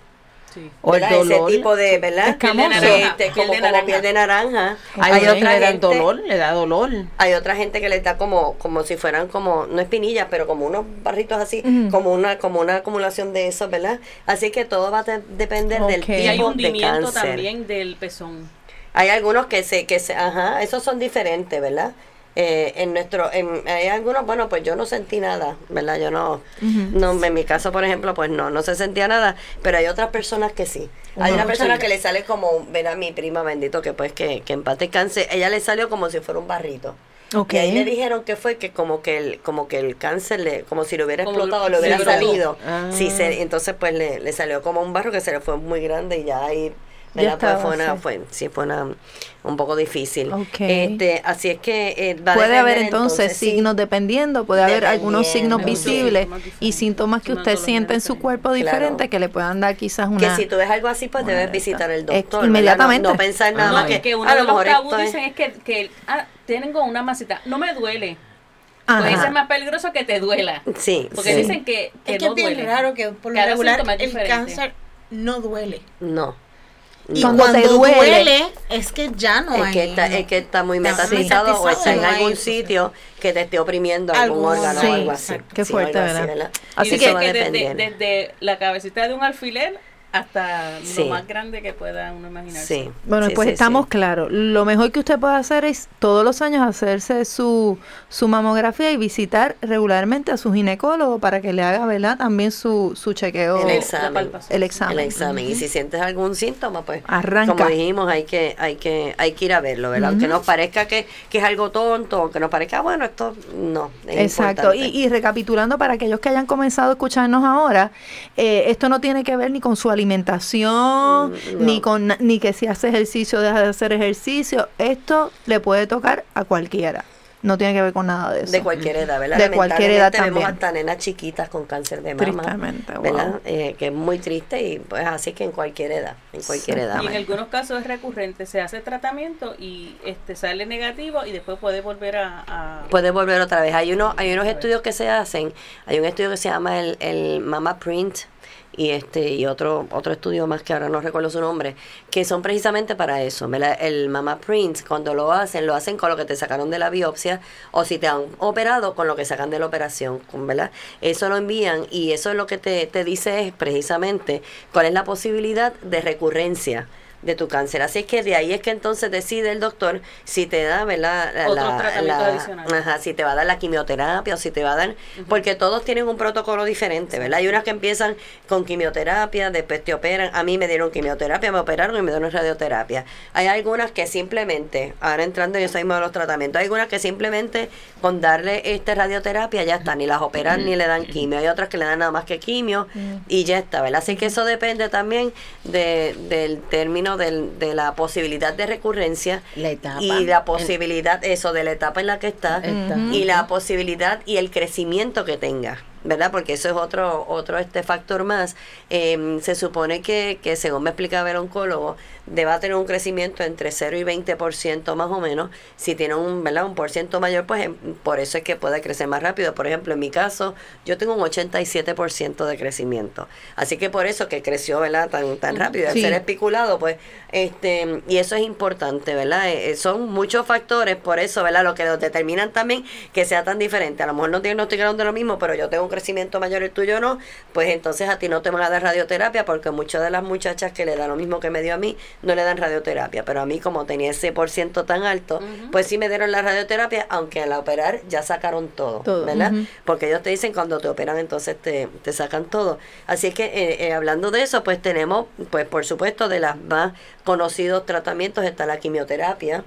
sí. O el dolor. ese tipo de, ¿verdad? Piel de naranja, Este, piel como, de como naranja. piel de naranja. Hay, Hay otra le da gente- dolor, le da dolor. Hay otra gente que le da como, como si fueran como, no espinillas, pero como unos barritos así, como una, como una acumulación de eso, ¿verdad? Así que todo va a te- depender del Ok. tipo Y hay de hundimiento cáncer. también del pezón. Hay algunos que se, que se, ajá, esos son diferentes, ¿verdad? Eh, en nuestro, en, hay algunos, bueno, pues yo no sentí nada, ¿verdad? Yo no, no, en mi caso, por ejemplo, pues no, no se sentía nada, pero hay otras personas que sí. Hay una persona Sí. que le sale como, ¿verdad? Mi prima bendito, que pues que, que en paz descanse, ella le salió como si fuera un barrito. Y ahí le dijeron que fue que como que el, como que el cáncer le, como si le hubiera Como explotado, le se hubiera salido. Ah. Sí, se, entonces pues le, le salió como un barro que se le fue muy grande y ya ahí ¿verdad? Pues estaba fue una, fue, sí, fue una, un poco difícil. Ok. Este, así es que eh, va a Puede haber entonces, sí. signos dependiendo, puede haber algunos signos visibles y síntomas que usted siente en su diferente. cuerpo Claro. diferente que le puedan dar quizás Que una... si tú ves algo así, pues debes alerta. visitar al doctor. inmediatamente. No, no pensar nada No, más que, que uno a de lo los mejor tabús dicen es que, que ah, tengo una masita, no me duele. Ajá. Pues eso es más peligroso que te duela. Sí, Porque sí. dicen que, que es que no es bien duele. raro que por lo regular el cáncer no duele. No. Y Cuando cuando, te duele, duele, es que ya no es hay. que está, es que está muy metastizado o está en algún sitio que te esté oprimiendo algún Algún- órgano Sí, o algo así. qué Sí, fuerte, algo así, ¿verdad? Así y que que desde, desde la cabecita de un alfiler hasta Sí. lo más grande que pueda uno imaginarse. Sí. Bueno, sí, pues sí, estamos sí. claros. Lo mejor que usted puede hacer es todos los años hacerse su, su mamografía y visitar regularmente a su ginecólogo para que le haga, ¿verdad? También su, su chequeo, El examen. el examen. El examen. Y si sientes algún síntoma, pues Arranca. como dijimos, hay que, hay que, hay que ir a verlo, ¿verdad? Aunque nos parezca que, que es algo tonto, aunque nos parezca, ah, bueno, esto no. es Exacto, y recapitulando para aquellos que hayan comenzado a escucharnos ahora, eh, esto no tiene que ver ni con su alimentación, Mm, ni con ni que si hace ejercicio deja de hacer ejercicio, esto le puede tocar a cualquiera, no tiene que ver con nada de eso. De cualquier edad, ¿verdad? De cualquier edad Lamentablemente vemos también. hasta nenas chiquitas con cáncer de mama. Tristemente, wow. ¿verdad? Eh, que es muy triste y pues así que en cualquier edad, en cualquier edad. Y en algunos casos es recurrente, se hace tratamiento y este sale negativo y después puede volver a... a- Puede volver otra vez. Hay uno, hay unos estudios que se hacen, hay un estudio que se llama el, el Mama Print y este y otro otro estudio más que ahora no recuerdo su nombre, que son precisamente para eso. El Mama Print, cuando lo hacen, lo hacen con lo que te sacaron de la biopsia o si te han operado con lo que sacan de la operación, ¿verdad? Eso lo envían y eso es lo que te, te dice es precisamente cuál es la posibilidad de recurrencia de tu cáncer. Así es que de ahí es que entonces decide el doctor si te da, ¿verdad? La- Otros la- la-. Ajá, si te va a dar la quimioterapia o si te va a dar, porque todos tienen un protocolo diferente, ¿verdad? Hay unas que empiezan con quimioterapia, después te operan, a mí me dieron quimioterapia, me operaron y me dieron radioterapia. Hay algunas que simplemente, ahora entrando en eso mismo de los tratamientos, hay algunas que simplemente con darle este radioterapia ya está, ni las operan ni le dan quimio, hay otras que le dan nada más que quimio y ya está, ¿verdad? Así que eso depende también de, del término del- de la posibilidad de recurrencia La etapa. y la posibilidad, eso, de la etapa en la que está Está. y la posibilidad y el crecimiento que tenga. ¿Verdad? Porque eso es otro otro este factor más. Eh, se supone que, que, según me explicaba el oncólogo, deba tener un crecimiento entre 0 y 20% más o menos. Si tiene un, ¿verdad? un por ciento mayor, pues em, por eso es que puede crecer más rápido. Por ejemplo, en mi caso, yo tengo un 87% de crecimiento. Así que por eso que creció, ¿verdad? Tan, tan rápido. Al Sí. ser especulado, pues, este, y eso es importante, ¿verdad? Eh, eh, son muchos factores, por eso, ¿verdad? Lo que los determinan también que sea tan diferente. A lo mejor no diagnosticaron de lo mismo, pero yo tengo un crecimiento mayor, el tuyo no, pues entonces a ti no te van a dar radioterapia, porque muchas de las muchachas que le dan lo mismo que me dio a mí, no le dan radioterapia, pero a mí como tenía ese por ciento tan alto, pues sí me dieron la radioterapia, aunque al operar ya sacaron todo, Todo, ¿verdad? Porque ellos te dicen cuando te operan entonces te, te sacan todo. Así es que eh, eh, hablando de eso, pues tenemos, pues por supuesto, de las más conocidos tratamientos está la quimioterapia,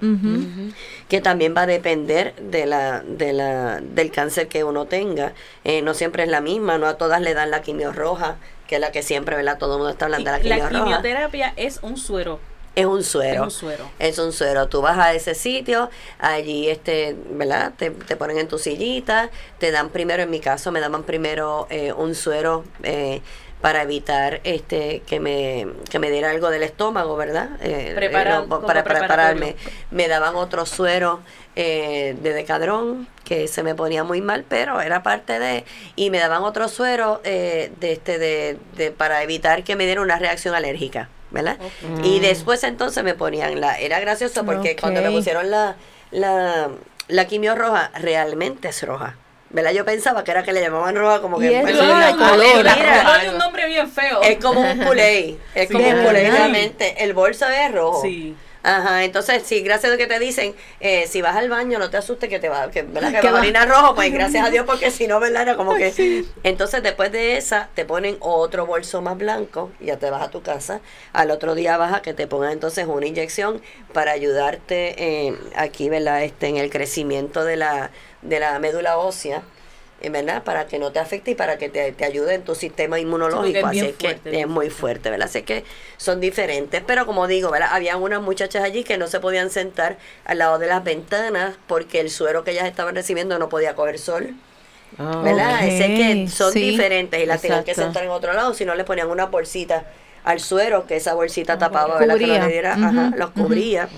que también va a depender de la, de la, del cáncer que uno tenga. Eh, no siempre es la misma, no a todas le dan la quimio roja, que es la que siempre, ¿verdad? Todo el mundo está hablando de la quimio la roja. quimioterapia es un suero. Es un suero. Es un suero. Es un suero. Tú vas a ese sitio, allí, este, ¿verdad? Te, te ponen en tu sillita, te dan primero, en mi caso, me daban primero eh, un suero eh, para evitar este que me, que me diera algo del estómago, ¿verdad? Eh, eh, no, para prepararme. Me daban otro suero eh, de decadrón que se me ponía muy mal, pero era parte de... Y me daban otro suero eh, de este de, de, para evitar que me diera una reacción alérgica. ¿verdad? Y después entonces me ponían la... Era gracioso porque cuando me pusieron la, la, la quimio roja, realmente es roja. ¿Verdad? Yo pensaba que era que le llamaban roja como que... Es roja hay un nombre bien feo. es como un culé. Es Sí, como un culé realmente. El bolso es rojo. Sí. Ajá, entonces sí, gracias a que te dicen, eh, si vas al baño no te asustes que te va, que, ¿verdad? que vas a va- orinar rojo, pues gracias a Dios porque si no, ¿verdad? Era como que... Entonces después de esa te ponen otro bolso más blanco, y ya te vas a tu casa, al otro día vas a que te pongan entonces una inyección para ayudarte eh, aquí, ¿verdad? Este, en el crecimiento de la, de la médula ósea. ¿verdad? Para que no te afecte y para que te, te ayude en tu sistema inmunológico. es Así que fuerte, es muy fuerte, ¿verdad? Así que son diferentes. Pero como digo, ¿verdad? Había unas muchachas allí que no se podían sentar al lado de las ventanas porque el suero que ellas estaban recibiendo no podía coger sol. Ah, ¿Verdad? Ok, Sé que son sí. diferentes y las tenían que sentar en otro lado, si no le ponían una bolsita al suero, que esa bolsita tapaba, ¿verdad? Que no Cubría. le diera, ajá, los cubría.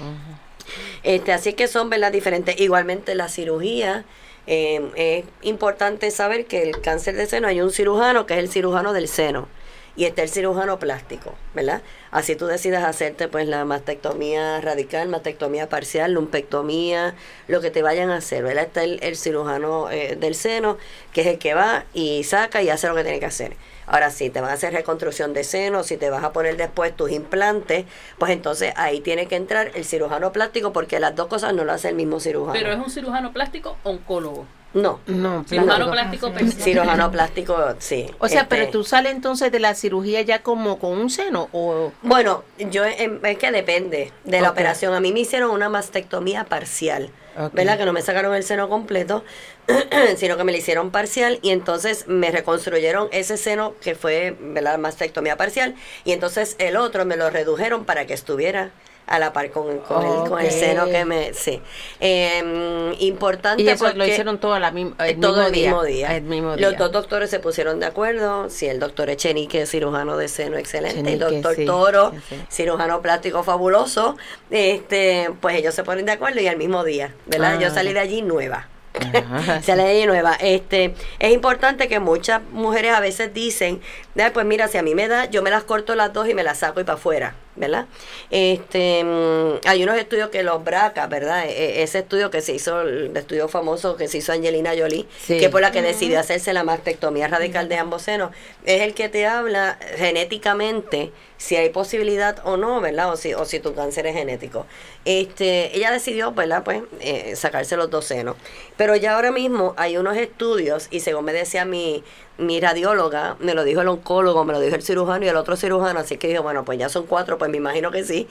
Este, así que son ¿verdad? diferentes. Igualmente la cirugía. eh, es importante saber que el cáncer de seno hay un cirujano que es el cirujano del seno. y está el cirujano plástico, ¿verdad? Así tú decidas hacerte pues la mastectomía radical, mastectomía parcial, lumpectomía, lo que te vayan a hacer, ¿verdad? Está el, el cirujano eh, del seno, que es el que va y saca y hace lo que tiene que hacer. Ahora, si te van a hacer reconstrucción de seno, si te vas a poner después tus implantes, pues entonces ahí tiene que entrar el cirujano plástico porque las dos cosas no lo hace el mismo cirujano. Pero es un cirujano plástico oncólogo. No, No, Cirujano plástico. plástico personal. cirujano plástico, sí. O sea, Este, pero tú sales entonces de la cirugía ya como con un seno o Bueno, yo em, es que depende de la operación. A mí me hicieron una mastectomía parcial, Ok. ¿verdad? Que no me sacaron el seno completo, sino que me lo hicieron parcial y entonces me reconstruyeron ese seno que fue, ¿verdad? Mastectomía parcial y entonces el otro me lo redujeron para que estuviera a la par con, con, el, con el seno que me... Sí. Em, importante y eso lo porque- hicieron todo a la misma, el todo mismo el mismo día. El mismo Los día. dos doctores se pusieron de acuerdo. Si el doctor Echenique, cirujano de seno excelente, el Echenique, doctor sí, Toro, sí. cirujano plástico fabuloso, este, pues ellos se ponen de acuerdo y al mismo día, ¿verdad? Ah, Yo salí ya. de allí nueva. Salí de allí nueva. Este, es importante que muchas mujeres a veces dicen, "Ah, pues mira, si a mí me da, yo me las corto las dos y me las saco y para afuera, ¿verdad? Este, mm, hay unos estudios que los BRCA, ¿verdad? E- e- ese estudio que se hizo, el estudio famoso que se hizo Angelina Jolie, Sí. que por la que decidió hacerse la mastectomía radical de ambos senos, es el que te habla genéticamente si hay posibilidad o no, ¿verdad? O si, o si tu cáncer es genético. Este, ella decidió, ¿verdad? Pues eh, sacarse los dos senos. Pero ya ahora mismo hay unos estudios, y según me decía mi, mi radióloga, me lo dijo el oncólogo, me lo dijo el cirujano y el otro cirujano, así que dije, bueno, pues ya son cuatro, pues me imagino que sí,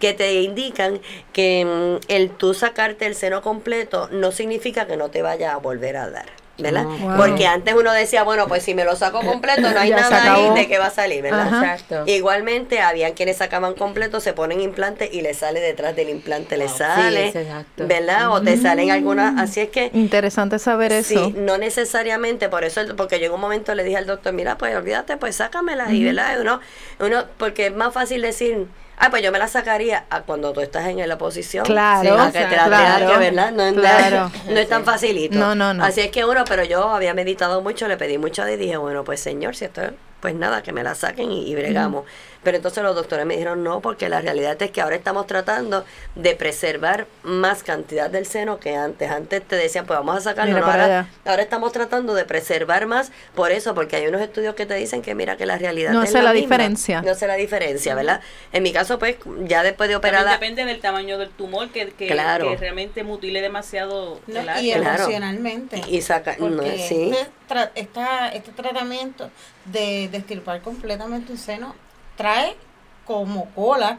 que te indican que mm, el tú sacarte el seno completo no significa que no te vaya a volver a dar. ¿Verdad? Wow. Porque antes uno decía, bueno, pues si me lo saco completo, no hay nada ahí de que va a salir, ¿verdad? Ajá. Exacto. Igualmente, habían quienes sacaban completo, se ponen implante y le sale detrás del implante, le Wow. sale, Sí, exacto. ¿verdad? O te salen algunas, así es que Interesante saber eso. Sí, no necesariamente, por eso, porque yo en un momento le dije al doctor, mira, pues olvídate, pues sácamela y, ¿verdad? Uno, uno, porque es más fácil decir, ah, pues yo me la sacaría a cuando tú estás en la posición. Claro, a que te la claro, tengas que, ¿verdad? No, es- claro. no es tan facilito. No, no, no. Así es que uno, pero yo había meditado mucho, le pedí mucho y dije, bueno, pues señor, si esto es, pues nada, que me la saquen y, y bregamos. Pero entonces los doctores me dijeron no, porque la realidad es que ahora estamos tratando de preservar más cantidad del seno que antes. Antes te decían, pues vamos a sacarlo. No, para ahora, ahora estamos tratando de preservar más por eso, porque hay unos estudios que te dicen que mira que la realidad No es sé la misma. diferencia. No sé la diferencia, ¿verdad? En mi caso, pues, ya después de También operada... depende del tamaño del tumor que, que, Claro. que realmente mutile demasiado No, el y. Claro. emocionalmente. Y saca, no, sí. este, tra- esta- este tratamiento de destirpar completamente un seno trae como cola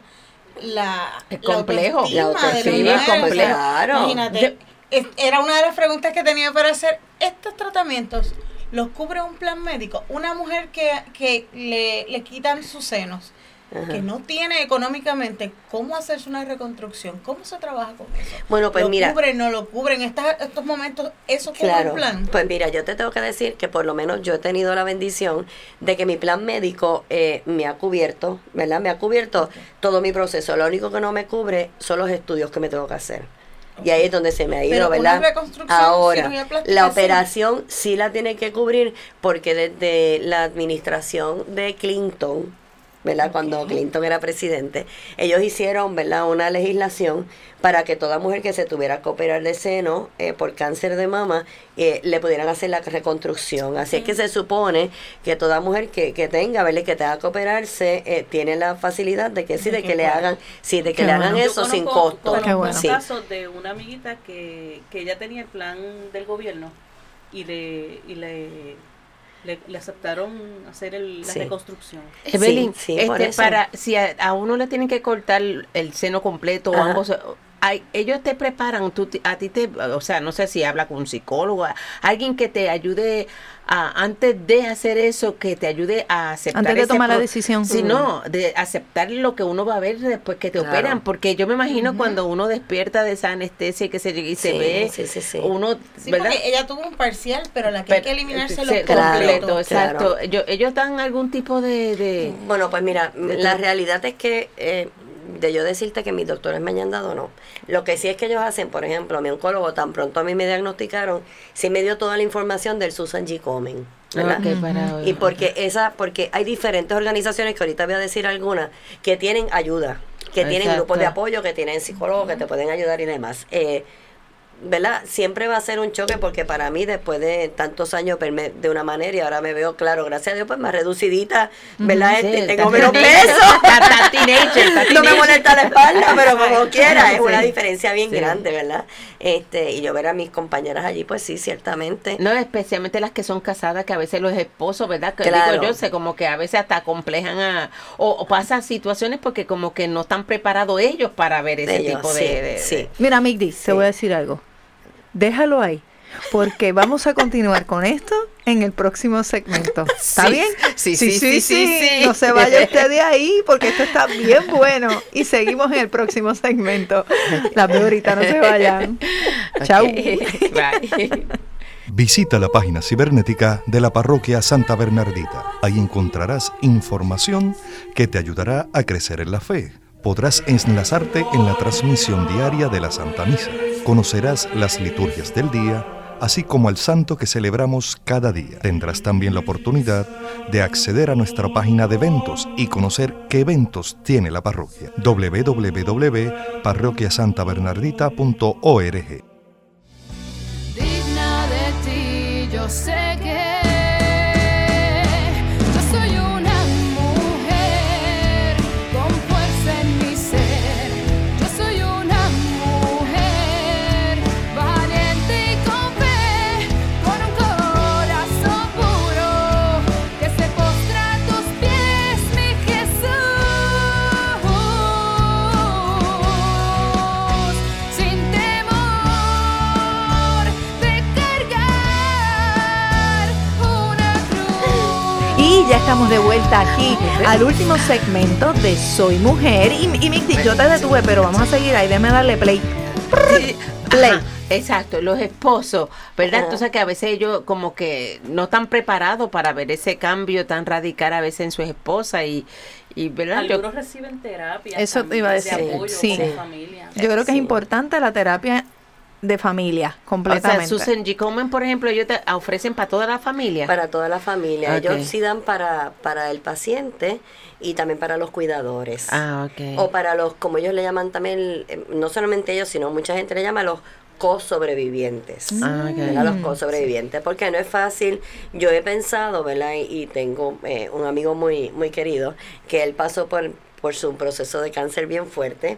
la, Es la complejo. La autoestima, complejo. Claro. Imagínate, Yo- era una de las preguntas que tenía para hacer. ¿Estos tratamientos los cubre un plan médico? Una mujer que, que le, le quitan sus senos, Ajá. que no tiene económicamente cómo hacerse una reconstrucción, ¿cómo se trabaja con eso? Bueno, pues ¿Lo mira... cubre, no lo cubre? En estos momentos, ¿eso cubre Claro. plan? Pues mira, yo te tengo que decir que por lo menos yo he tenido la bendición de que mi plan médico eh, me ha cubierto, ¿verdad? Me ha cubierto todo mi proceso. Lo único que no me cubre son los estudios que me tengo que hacer. Y ahí es donde se me ha ido, Pero una ¿verdad? reconstrucción, Ahora, la operación sí la tiene que cubrir porque desde la administración de Clinton, ¿verdad? Cuando Clinton era presidente, ellos hicieron, ¿verdad? Una legislación para que toda mujer que se tuviera que operar de seno eh, por cáncer de mama eh, le pudieran hacer la reconstrucción. Así es que se supone que toda mujer que, que tenga, ¿verdad? Que tenga que operarse eh, tiene la facilidad de que sí, de que le hagan, sí, de que Qué le hagan bueno. Yo eso sin costo. conozco bueno. un Sí. caso de una amiguita que, que ella tenía el plan del gobierno y le, y le, le, le aceptaron hacer el- la Sí. reconstrucción. Evelyn, Sí, sí, por este, eso. para si a, a uno le tienen que cortar el seno completo o Ajá. ambos, hay- ellos te preparan, tú, a ti te, o sea, no sé si habla con un psicólogo, alguien que te ayude a, antes de hacer eso, que te ayude a aceptar Antes de ese tomar la decisión. Sí, Ujú. no, de aceptar lo que uno va a ver después que te Claro. operan, porque yo me imagino cuando uno despierta de esa anestesia y que se, y se Sí, ve, sí, sí, sí. uno, Sí, ¿verdad? ella tuvo un parcial, pero la que hay que eliminarse Claro, completo, exacto. claro. Ellos, ellos dan algún tipo de, de Bueno, pues mira, de la realidad es que eh, de yo decirte que mis doctores me hayan dado, no. Lo que sí es que ellos hacen, por ejemplo, mi oncólogo, tan pronto a mí me diagnosticaron, sí me dio toda la información del Susan G. Komen. ¿verdad? Ok, para- Y porque esa, porque hay diferentes organizaciones que ahorita voy a decir algunas que tienen ayuda, que tienen Exacto. grupos de apoyo, que tienen psicólogos que te pueden ayudar y demás. Eh, ¿Verdad? Siempre va a ser un choque porque para mí después de tantos años verme de una manera y ahora me veo claro, gracias a Dios, pues más reducidita, ¿verdad? Sí, Este, tengo menos peso. no me molesta la espalda, pero como quiera, es una diferencia bien Sí. grande, ¿verdad? Este, y yo ver a mis compañeras allí, pues sí, ciertamente. No, especialmente las que son casadas, que a veces los esposos, ¿verdad? Que Claro. digo yo, sé como que a veces hasta complejan a, o, o pasan situaciones porque como que no están preparados ellos para ver ese Ellos, tipo sí, de, de- Mira, Migdi, Sí. te voy a decir algo. Déjalo ahí, porque vamos a continuar con esto en el próximo segmento. ¿Está Sí, bien? sí, sí, sí, sí, sí. No se vaya usted de ahí, porque esto está bien bueno. Y seguimos en el próximo segmento. Las veo ahorita, no se vayan. Chau. Bye. Visita la página cibernética de la parroquia Santa Bernardita. Ahí encontrarás información que te ayudará a crecer en la fe. Podrás enlazarte en la transmisión diaria de la Santa Misa. Conocerás las liturgias del día, así como al santo que celebramos cada día. Tendrás también la oportunidad de acceder a nuestra página de eventos y conocer qué eventos tiene la parroquia. www.parroquiasantabernardita.org digna de ti, yo sé que ya estamos de vuelta aquí al último segmento de Soy Mujer. Y, y yo te detuve, pero vamos a seguir ahí. Déjame darle play. Play. Ajá, exacto, los esposos, ¿verdad? Ajá. Entonces que a veces ellos como que no están preparados para ver ese cambio tan radical a veces en su esposa y, y ¿verdad? Yo- Algunos reciben terapia. Eso te iba a decir, De apoyo sí. familia. Yo creo que Sí. es importante la terapia de familia, o sea, completamente. Susan G. Komen, por ejemplo, ellos te ofrecen para toda la familia. Para toda la familia. Ellos sí dan para, para el paciente y también para los cuidadores. Ah, ok. O para los, como ellos le llaman también, eh, no solamente ellos, sino mucha gente le llama los co-sobrevivientes. Ah, ok. ¿verdad? Los co-sobrevivientes. Porque no es fácil. Yo he pensado, ¿verdad? Y, y tengo eh, un amigo muy, muy querido que él pasó por, por su proceso de cáncer bien fuerte.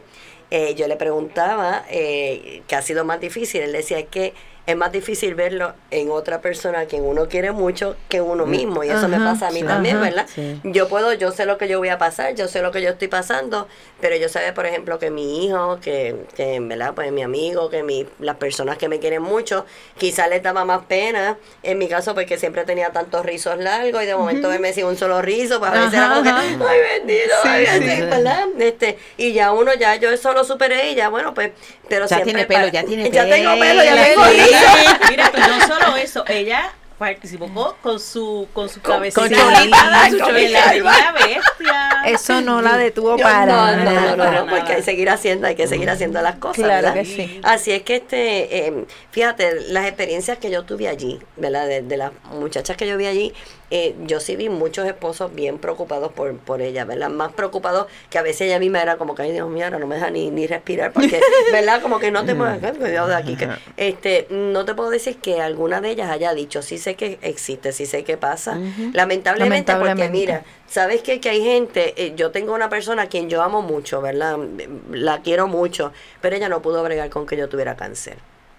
Eh, yo le preguntaba eh, qué ha sido más difícil. Él decía que es más difícil verlo en otra persona a quien uno quiere mucho que uno mismo. Y eso me Ajá, pasa a mí sí. también, Ajá, ¿verdad? sí. Yo puedo, yo sé lo que yo voy a pasar, yo sé lo que yo estoy pasando, pero yo sé, por ejemplo, que mi hijo, que, que ¿verdad? Pues mi amigo, que mi, las personas que me quieren mucho, quizás les daba más pena. En mi caso, porque siempre tenía tantos rizos largos y de momento me sin un solo rizo, pues a veces era como que, Ajá, ay, bendito, ay, Sí, sí. ¿verdad? Este, y ya uno, ya yo eso lo superé y ya, bueno, pues, pero Ya siempre tiene pelo, ya tiene Ya tengo pelo. pelo, ya tengo Sí. Mira, y no solo eso, ella participó con, su con su Con- cabecita con su con Cholita. una bestia. Eso no la detuvo Yo- para no, no, nada. no, no, para no, porque hay que seguir haciendo, hay que seguir haciendo las cosas. Claro ¿verdad? que sí. Así es que este, eh, fíjate, las experiencias que yo tuve allí, ¿verdad? De, de las muchachas que yo vi allí, eh, yo sí vi muchos esposos bien preocupados por, por ella, ¿verdad? Más preocupados que a veces ella misma era como que, ay Dios mío, ahora no me deja ni, ni respirar, porque, ¿verdad? Como que no te muevas, ay, cuidado de aquí. Que, este, no te puedo decir que alguna de ellas haya dicho, sí sé que existe, sí sé que pasa. Lamentablemente, porque mira, ¿Sabes qué? Que hay gente, eh, yo tengo una persona a quien yo amo mucho, ¿verdad? La quiero mucho, pero ella no pudo bregar con que yo tuviera cáncer.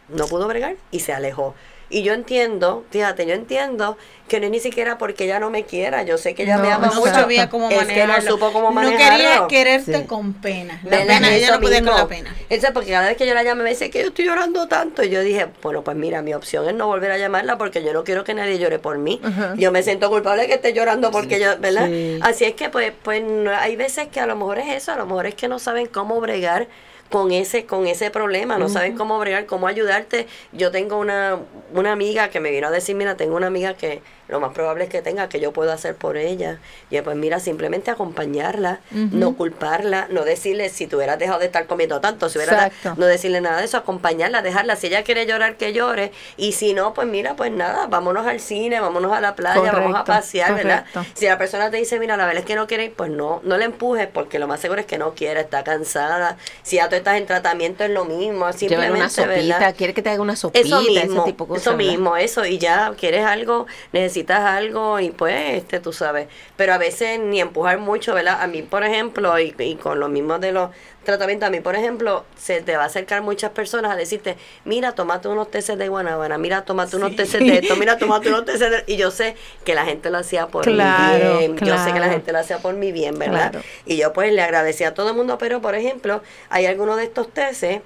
No pudo bregar y se alejó. Y yo entiendo, fíjate, yo entiendo que no es ni siquiera porque ella no me quiera, yo sé que ella me No, ama no mucho. sabía cómo es que no supo cómo No manejarlo. quería quererte Sí. con pena. La ¿Verdad? pena, ella no podía con la pena. Eso es porque cada vez que yo la llamo me dice que yo estoy llorando tanto. Y yo dije, bueno, pues mira, mi opción es no volver a llamarla porque yo no quiero que nadie llore por mí. Ajá. Yo me siento culpable de que esté llorando porque yo, ¿verdad? Sí. Así es que pues, pues no- hay veces que a lo mejor es eso, a lo mejor es que no saben cómo bregar con ese con ese problema, no saben cómo bregar, cómo ayudarte. Yo tengo una, una amiga que me vino a decir, mira, tengo una amiga que lo más probable es que tenga que yo puedo hacer por ella. Y pues mira, simplemente acompañarla, no culparla, no decirle si tú hubieras dejado de estar comiendo tanto, si hubiera Exacto. no decirle nada de eso, acompañarla, dejarla. Si ella quiere llorar, que llore. Y si no, pues mira, pues nada, vámonos al cine, vámonos a la playa, vamos a Correcto, pasear, ¿verdad? Si la persona te dice, mira, la verdad es que no quiere ir, pues no, no le empujes, porque lo más seguro es que no quiere, está cansada. Si ya tú estás en tratamiento es lo mismo, simplemente, una sopita, ¿verdad? quiere que te haga una sopita, Eso mismo, ese tipo de cosas. eso eso, y ya quieres algo, necesitas algo, y pues, este, tú sabes, pero a veces ni empujar mucho, ¿verdad? A mí, por ejemplo, y, y con lo mismo de los tratamientos, a mí, por ejemplo, se te va a acercar muchas personas a decirte, mira, tómate unos teces de guanábana, mira, tómate unos teces de esto, mira, tómate unos teces de... Y yo sé que la gente lo hacía por Claro, mi bien, yo sé que la claro. gente lo hacía por mi bien, ¿verdad? Claro. Y yo pues le agradecía a todo el mundo, pero por ejemplo, hay algunos de estos teces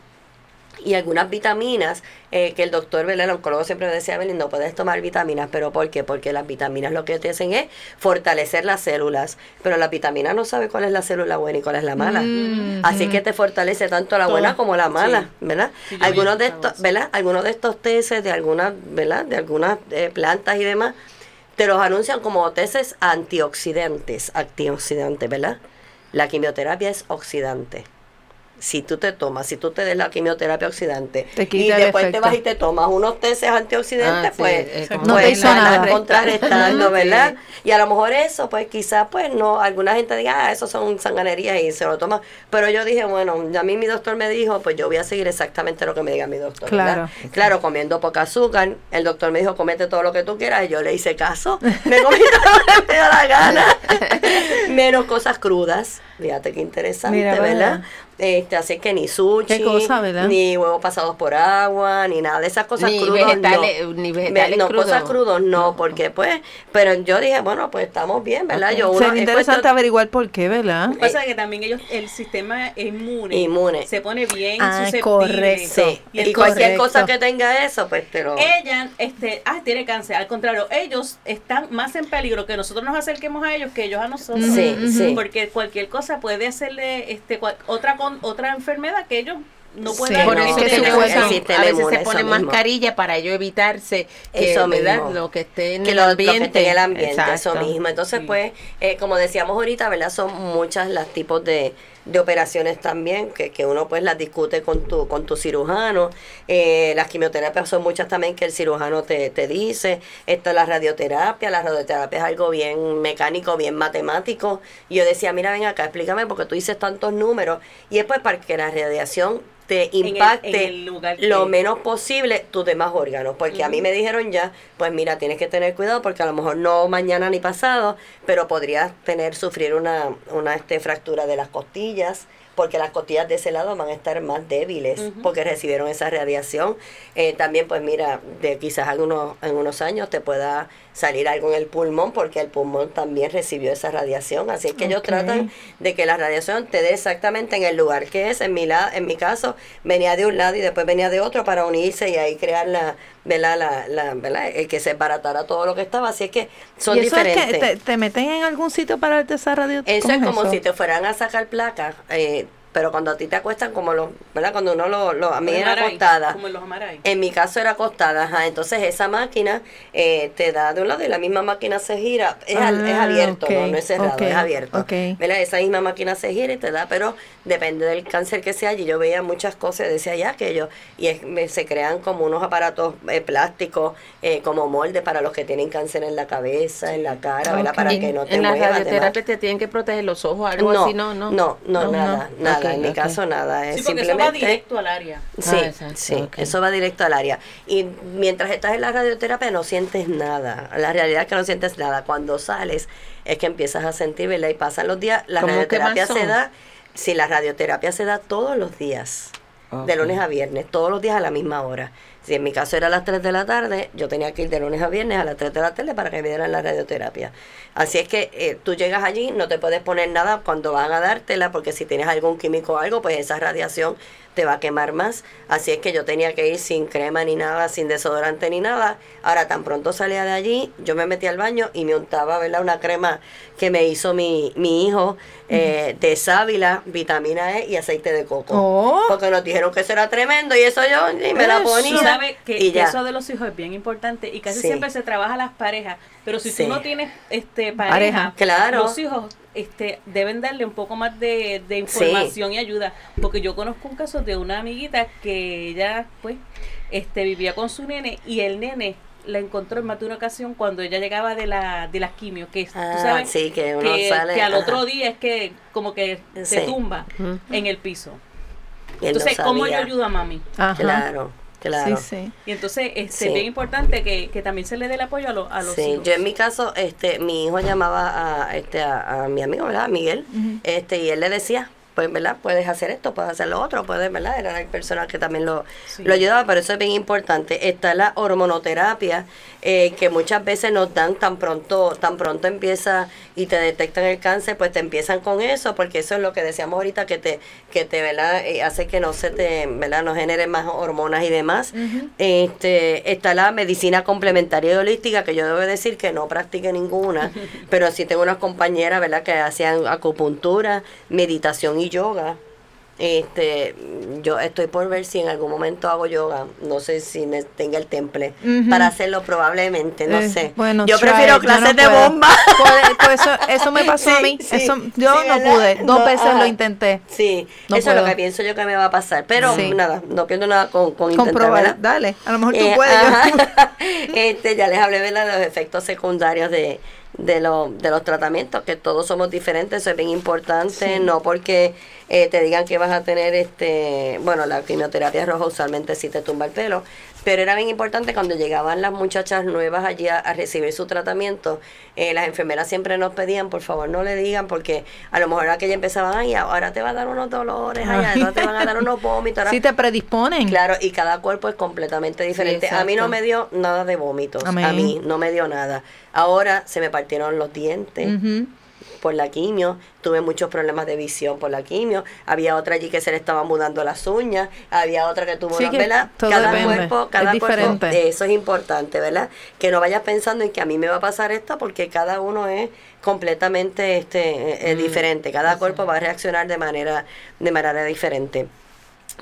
y algunas vitaminas eh, que el doctor, ¿verdad? el oncólogo siempre me decía, Belén, no puedes tomar vitaminas, pero ¿por qué? Porque las vitaminas lo que te hacen es fortalecer las células, pero la vitamina no sabe cuál es la célula buena y cuál es la mala. Mm, Así que te fortalece tanto la Todo. buena como la mala, Sí. ¿verdad? Sí, algunos de estos. ¿verdad? Algunos de estos teces de algunas, ¿verdad? De algunas eh, plantas y demás, te los anuncian como teces antioxidantes, antioxidantes, ¿verdad? La quimioterapia es oxidante. Si tú te tomas, si tú te des la quimioterapia oxidante Te y después te vas y te tomas unos teces antioxidantes, Ah, sí, pues, eh, como No pues, nada. contrarrestando, Sí. ¿verdad? Y a lo mejor eso, pues quizás, pues no, alguna gente diga, ah, eso son sanganerías y se lo toma. Pero yo dije, bueno, a mí mi doctor me dijo, pues yo voy a seguir exactamente lo que me diga mi doctor. ¿verdad? Claro. Claro, comiendo poca azúcar. El doctor me dijo, comete todo lo que tú quieras. Y yo le hice caso. Me comí todo lo que me dio la gana. Menos cosas crudas. Fíjate qué interesante, Mira, ¿verdad? ¿verdad? Este, así que ni sushi, ni huevos pasados por agua, ni nada de esas cosas Ni crudas. vegetales- no. ni vegetales no, crudos. cosas crudos no, porque pues, pero yo dije, bueno, pues estamos bien, ¿verdad? Yo uno, Sería es interesante cuestión- averiguar por qué, ¿verdad? Lo que pasa es que también ellos, el sistema inmune, Inmune. se pone bien Ah, susceptible. correcto. Sí, Y y, cualquier correcto. cosa que tenga eso, pues te lo... Ella, este, ah, tiene cáncer. Al contrario, ellos están más en peligro que nosotros nos acerquemos a ellos que ellos a nosotros. Sí, sí. Porque cualquier cosa puede hacerle este, otra con, otra enfermedad que ellos no Sí, pueden. Por no, eso es que cuerpo- a veces inmune, se ponen mismo. mascarilla para ellos evitarse que, Eso ¿verdad? mismo. lo que esté en que el lo, lo ambiente. que esté en el ambiente, eso mismo. Entonces, Sí. pues, eh, como decíamos ahorita, ¿verdad? Son muchas las tipos de, de operaciones también que, que uno pues las discute con tu, con tu cirujano. Eh, las quimioterapias son muchas también que el cirujano te, te dice. Esto es la radioterapia. La radioterapia es algo bien mecánico, bien matemático. Y yo decía, mira, ven acá, explícame porque tú dices tantos números. Y es pues para que la radiación te impacte en el lugar lo menos posible tus demás órganos. Porque a mí me dijeron ya, pues mira, tienes que tener cuidado porque a lo mejor no mañana ni pasado, pero podrías tener, sufrir una, una este, fractura de las costillas. Porque las costillas de ese lado van a estar más débiles porque recibieron esa radiación. Eh, también, pues mira, de quizás en unos, en unos años te pueda salir algo en el pulmón porque el pulmón también recibió esa radiación. Así es que ellos tratan de que la radiación te dé exactamente en el lugar que es. En mi, la, en mi caso, venía de un lado y después venía de otro para unirse y ahí crear la, ¿verdad? La, la, ¿verdad? El que se baratara todo lo que estaba. Así es que son ¿Y eso es diferentes. que te, te meten en algún sitio para darte esa radio? Eso ¿Cómo es como eso? si te fueran a sacar placas, eh, pero cuando a ti te acuestan como los, ¿verdad? Cuando uno lo, lo a mí era amaray, acostada. Como en los amaray. En mi caso era acostada, ajá. Entonces esa máquina eh, te da de un lado y la misma máquina se gira. Es, al- es Ah, abierto, ¿no? No es cerrado, es abierto. ok. ¿Verdad? Esa misma máquina se gira y te da, pero depende del cáncer que sea. Y yo veía muchas cosas, decía ya aquello. Y es- me- se crean como unos aparatos eh, plásticos, eh, como moldes para los que tienen cáncer en la cabeza, en la cara, ¿verdad? Para que no te en la radioterapia te tienen que proteger los ojos, algo No, así, no, no. no, no, No, nada, no. Nada. En mi caso nada. Es Sí, porque eso va simplemente directo al área. Sí, Ah, sí, eso va directo al área. Y mientras estás en la radioterapia no sientes nada. La realidad es que no sientes nada. Cuando sales es que empiezas a sentir, ¿verdad? Y pasan los días. La ¿Cómo qué radioterapia se da, sí, la radioterapia se da todos los días. De lunes a viernes, todos los días a la misma hora. Si en mi caso era a las 3 de la tarde, yo tenía que ir de lunes a viernes a las 3 de la tarde para que me dieran la radioterapia. Así es que eh, tú llegas allí, no te puedes poner nada cuando van a dártela, porque si tienes algún químico o algo, pues esa radiación te va a quemar más. Así es que yo tenía que ir sin crema ni nada, sin desodorante ni nada. Ahora, tan pronto salía de allí, yo me metí al baño y me untaba, ¿verdad? Una crema que me hizo mi, mi hijo eh, de sábila, vitamina E y aceite de coco. Oh. Porque nos dijeron que eso era tremendo y eso yo ni me la ponía. ¿Sabes sabe que, y ya. eso de los hijos es bien importante y casi Sí. siempre se trabaja las parejas, pero si Sí. tú no tienes este Pareja. pareja, Claro. los hijos este deben darle un poco más de, de información y ayuda, porque yo conozco un caso de una amiguita que ella pues este vivía con su nene y el nene la encontró en más de una ocasión cuando ella llegaba de la de las quimios, que Ah, tú sabes sí, que uno que, sale, que al ajá. otro día es que como que Sí. se tumba en el piso. Él no Entonces, ¿cómo yo sabía. ayudo a mami? Ajá. Claro, claro. Sí, sí. Y entonces este, Sí. es bien importante que, que también se le dé el apoyo a, los a los Sí, hijos. yo en mi caso, este, mi hijo llamaba a, este, a, a mi amigo, ¿verdad? A Miguel, este, y él le decía, pues, ¿verdad? Puedes hacer esto, puedes hacer lo otro, puedes, ¿verdad? Era el personal que también lo, Sí. lo ayudaba, pero eso es bien importante. Está la hormonoterapia, eh, que muchas veces nos dan tan pronto, tan pronto empieza y te detectan el cáncer, pues te empiezan con eso, porque eso es lo que decíamos ahorita, que te, que te, ¿verdad? Eh, hace que no se te, ¿verdad? No genere más hormonas y demás. Este, está la medicina complementaria y holística, que yo debo decir que no practiqué ninguna, pero sí tengo unas compañeras, ¿verdad?, que hacían acupuntura, meditación y yoga. Este, yo estoy por ver si en algún momento hago yoga, no sé si ne- tenga el temple para hacerlo probablemente, no Eh, sé. bueno, yo prefiero it, yo clases no de puedo. bomba. Pues, pues eso, eso me pasó a mí. sí, eso, yo sí, no ¿verdad? pude. Dos No, veces ajá. lo intenté. Sí, No eso es lo que pienso yo que me va a pasar, pero nada, no pierdo nada con, con intentar. Dale. A lo mejor tú Eh, puedes. yo este, ya les hablé ¿verdad? de los efectos secundarios de, de, lo- de los tratamientos, que todos somos diferentes, eso es bien importante, no porque eh, te digan que vas a tener, este bueno, la quimioterapia roja usualmente sí te tumba el pelo, pero era bien importante cuando llegaban las muchachas nuevas allí a, a recibir su tratamiento, eh, las enfermeras siempre nos pedían, por favor no le digan, porque a lo mejor aquella empezaban, ay, ahora te va a dar unos dolores, ay, ahora te van a dar unos vómitos, ahora Sí te predisponen. Claro, y cada cuerpo es completamente diferente. a mí no me dio nada de vómitos. Amén. A mí no me dio nada. Ahora se me partieron los dientes. Por la quimio. Tuve muchos problemas de visión por la quimio. Había otra allí que se le estaban mudando las uñas. Había otra que tuvo Sí, una todo Cada depende. cuerpo, Es cada cuerpo. diferente. Eso es importante, ¿verdad? Que no vayas pensando en que a mí me va a pasar esto porque cada uno es completamente este eh, eh, diferente. Cada cuerpo va a reaccionar de manera de manera diferente.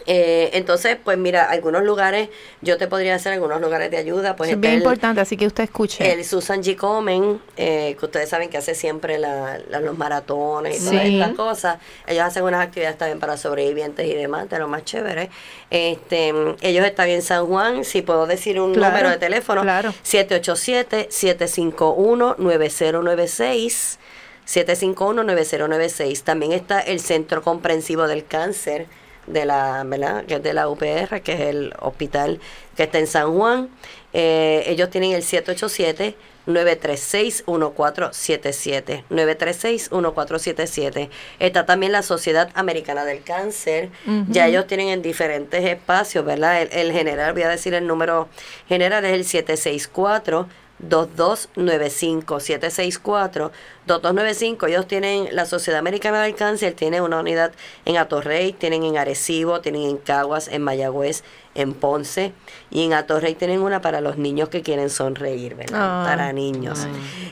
Eh, entonces, pues mira, algunos lugares, yo te podría hacer algunos lugares de ayuda, pues es bien el, importante, así que usted escuche. el Susan G. Komen, eh, que ustedes saben que hace siempre la- la- los maratones y todas estas cosas. Ellos hacen unas actividades también para sobrevivientes y demás, de lo más chévere. Este, ellos están en San Juan, si puedo decir un Claro, número de teléfono, claro. 787-751-9096. 751-9096. También está el Centro Comprensivo del Cáncer de la, ¿verdad? Que es de la UPR, que es el hospital que está en San Juan. Eh, ellos tienen el 787 936-1477. 936-1477. Está también la Sociedad Americana del Cáncer. Ya ellos tienen en diferentes espacios, ¿verdad? El, el general, voy a decir el número general, es el 764. 2295 764 2295 ellos tienen la Sociedad Americana del Cáncer tiene una unidad en Atorrey tienen en Arecibo tienen en Caguas en Mayagüez en Ponce y en Atorrey tienen una para los niños que quieren sonreír ¿verdad? Ah. para niños.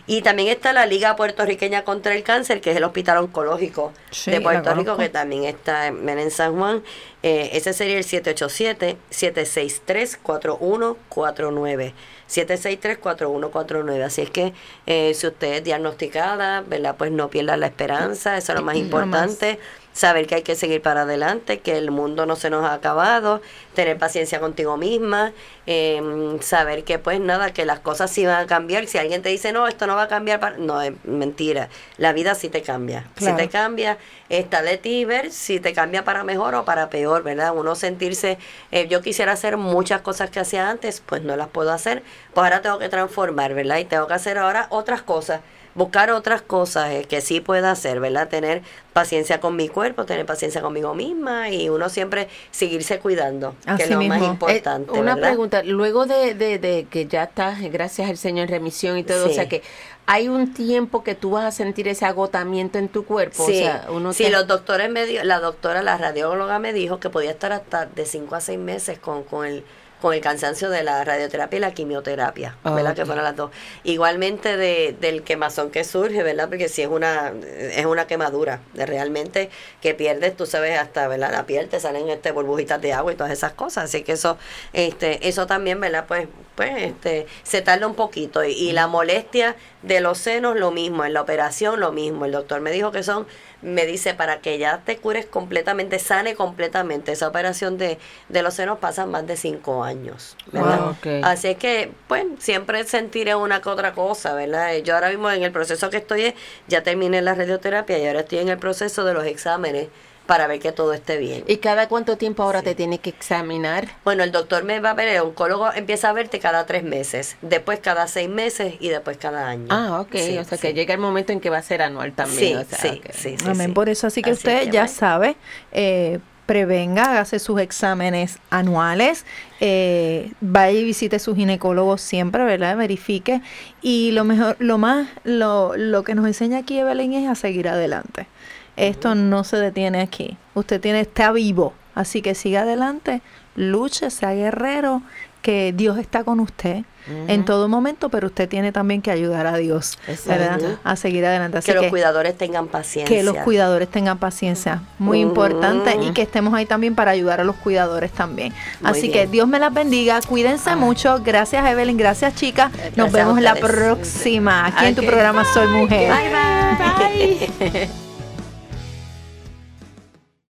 y también está la Liga Puertorriqueña contra el Cáncer que es el Hospital Oncológico Sí, de Puerto Rico que también está en, en San Juan. Eh, ese sería el 787 763 4149 763-4149. Así es que eh, si usted es diagnosticada, ¿verdad? Pues no pierda la esperanza, eso es lo más importante. Saber que hay que seguir para adelante, que el mundo no se nos ha acabado, tener paciencia contigo misma, eh, saber que pues nada, que las cosas sí van a cambiar. Si alguien te dice, no, esto no va a cambiar, para-", no, es mentira. La vida sí te cambia. Claro. Si te cambia, está de ti ver si te cambia para mejor o para peor, ¿verdad? Uno sentirse, eh, yo quisiera hacer muchas cosas que hacía antes, pues no las puedo hacer, pues ahora tengo que transformar, ¿verdad? Y tengo que hacer ahora otras cosas, buscar otras cosas eh, que sí pueda hacer, ¿verdad? Tener paciencia con mi cuerpo, tener paciencia conmigo misma y uno siempre seguirse cuidando, que Así es lo más mismo. importante, Eh, una ¿verdad? pregunta, luego de, de, de que ya estás, gracias al Señor, en remisión y todo, Sí. o sea que hay un tiempo que tú vas a sentir ese agotamiento en tu cuerpo, Sí, o sea, uno sí, te- los doctores me dio, la doctora, la radióloga me dijo que podía estar hasta de 5 a 6 meses con, con el con el cansancio de la radioterapia y la quimioterapia, Ah, ¿verdad? Que fueron las dos. Igualmente de, del quemazón que surge, ¿verdad? Porque si es una es una quemadura, de realmente que pierdes, tú sabes, hasta, ¿verdad? La piel te salen este burbujitas de agua y todas esas cosas, así que eso este eso también, ¿verdad? Pues pues este se tarda un poquito y, y la molestia de los senos lo mismo, en la operación lo mismo. El doctor me dijo que son me dice para que ya te cures completamente, sane completamente. Esa operación de, de los senos pasa más de cinco años, ¿verdad? Wow, ok. Así es que, pues, siempre sentiré una que otra cosa, ¿verdad? Yo ahora mismo en el proceso que estoy es, ya terminé la radioterapia y ahora estoy en el proceso de los exámenes para ver que todo esté bien. ¿Y cada cuánto tiempo ahora te tiene que examinar? Bueno, el doctor me va a ver, el oncólogo empieza a verte cada tres meses, después cada seis meses y después cada año. Ah, ok. Sí, o sea sí. que llega el momento en que va a ser anual también. Sí, o sea, sí, sí, sí, Amén. sí. Por eso, así que Así usted que, ya bueno. sabe, eh, prevenga, hágase sus exámenes anuales, eh, vaya y visite su ginecólogo siempre, ¿verdad? Verifique. Y lo mejor, lo más, lo, lo que nos enseña aquí Evelyn es a seguir adelante. Esto no se detiene aquí. Usted tiene, está vivo. Así que siga adelante, luche, sea guerrero, que Dios está con usted en todo momento, pero usted tiene también que ayudar a Dios. A seguir adelante. Así que los cuidadores tengan paciencia. que los cuidadores tengan paciencia, muy importante, y que estemos ahí también para ayudar a los cuidadores también. Muy Así bien. que Dios me las bendiga, cuídense mucho, gracias Evelyn, gracias chicas, nos Gracias vemos la próxima aquí en tu programa Soy Mujer. Bye bye. Bye.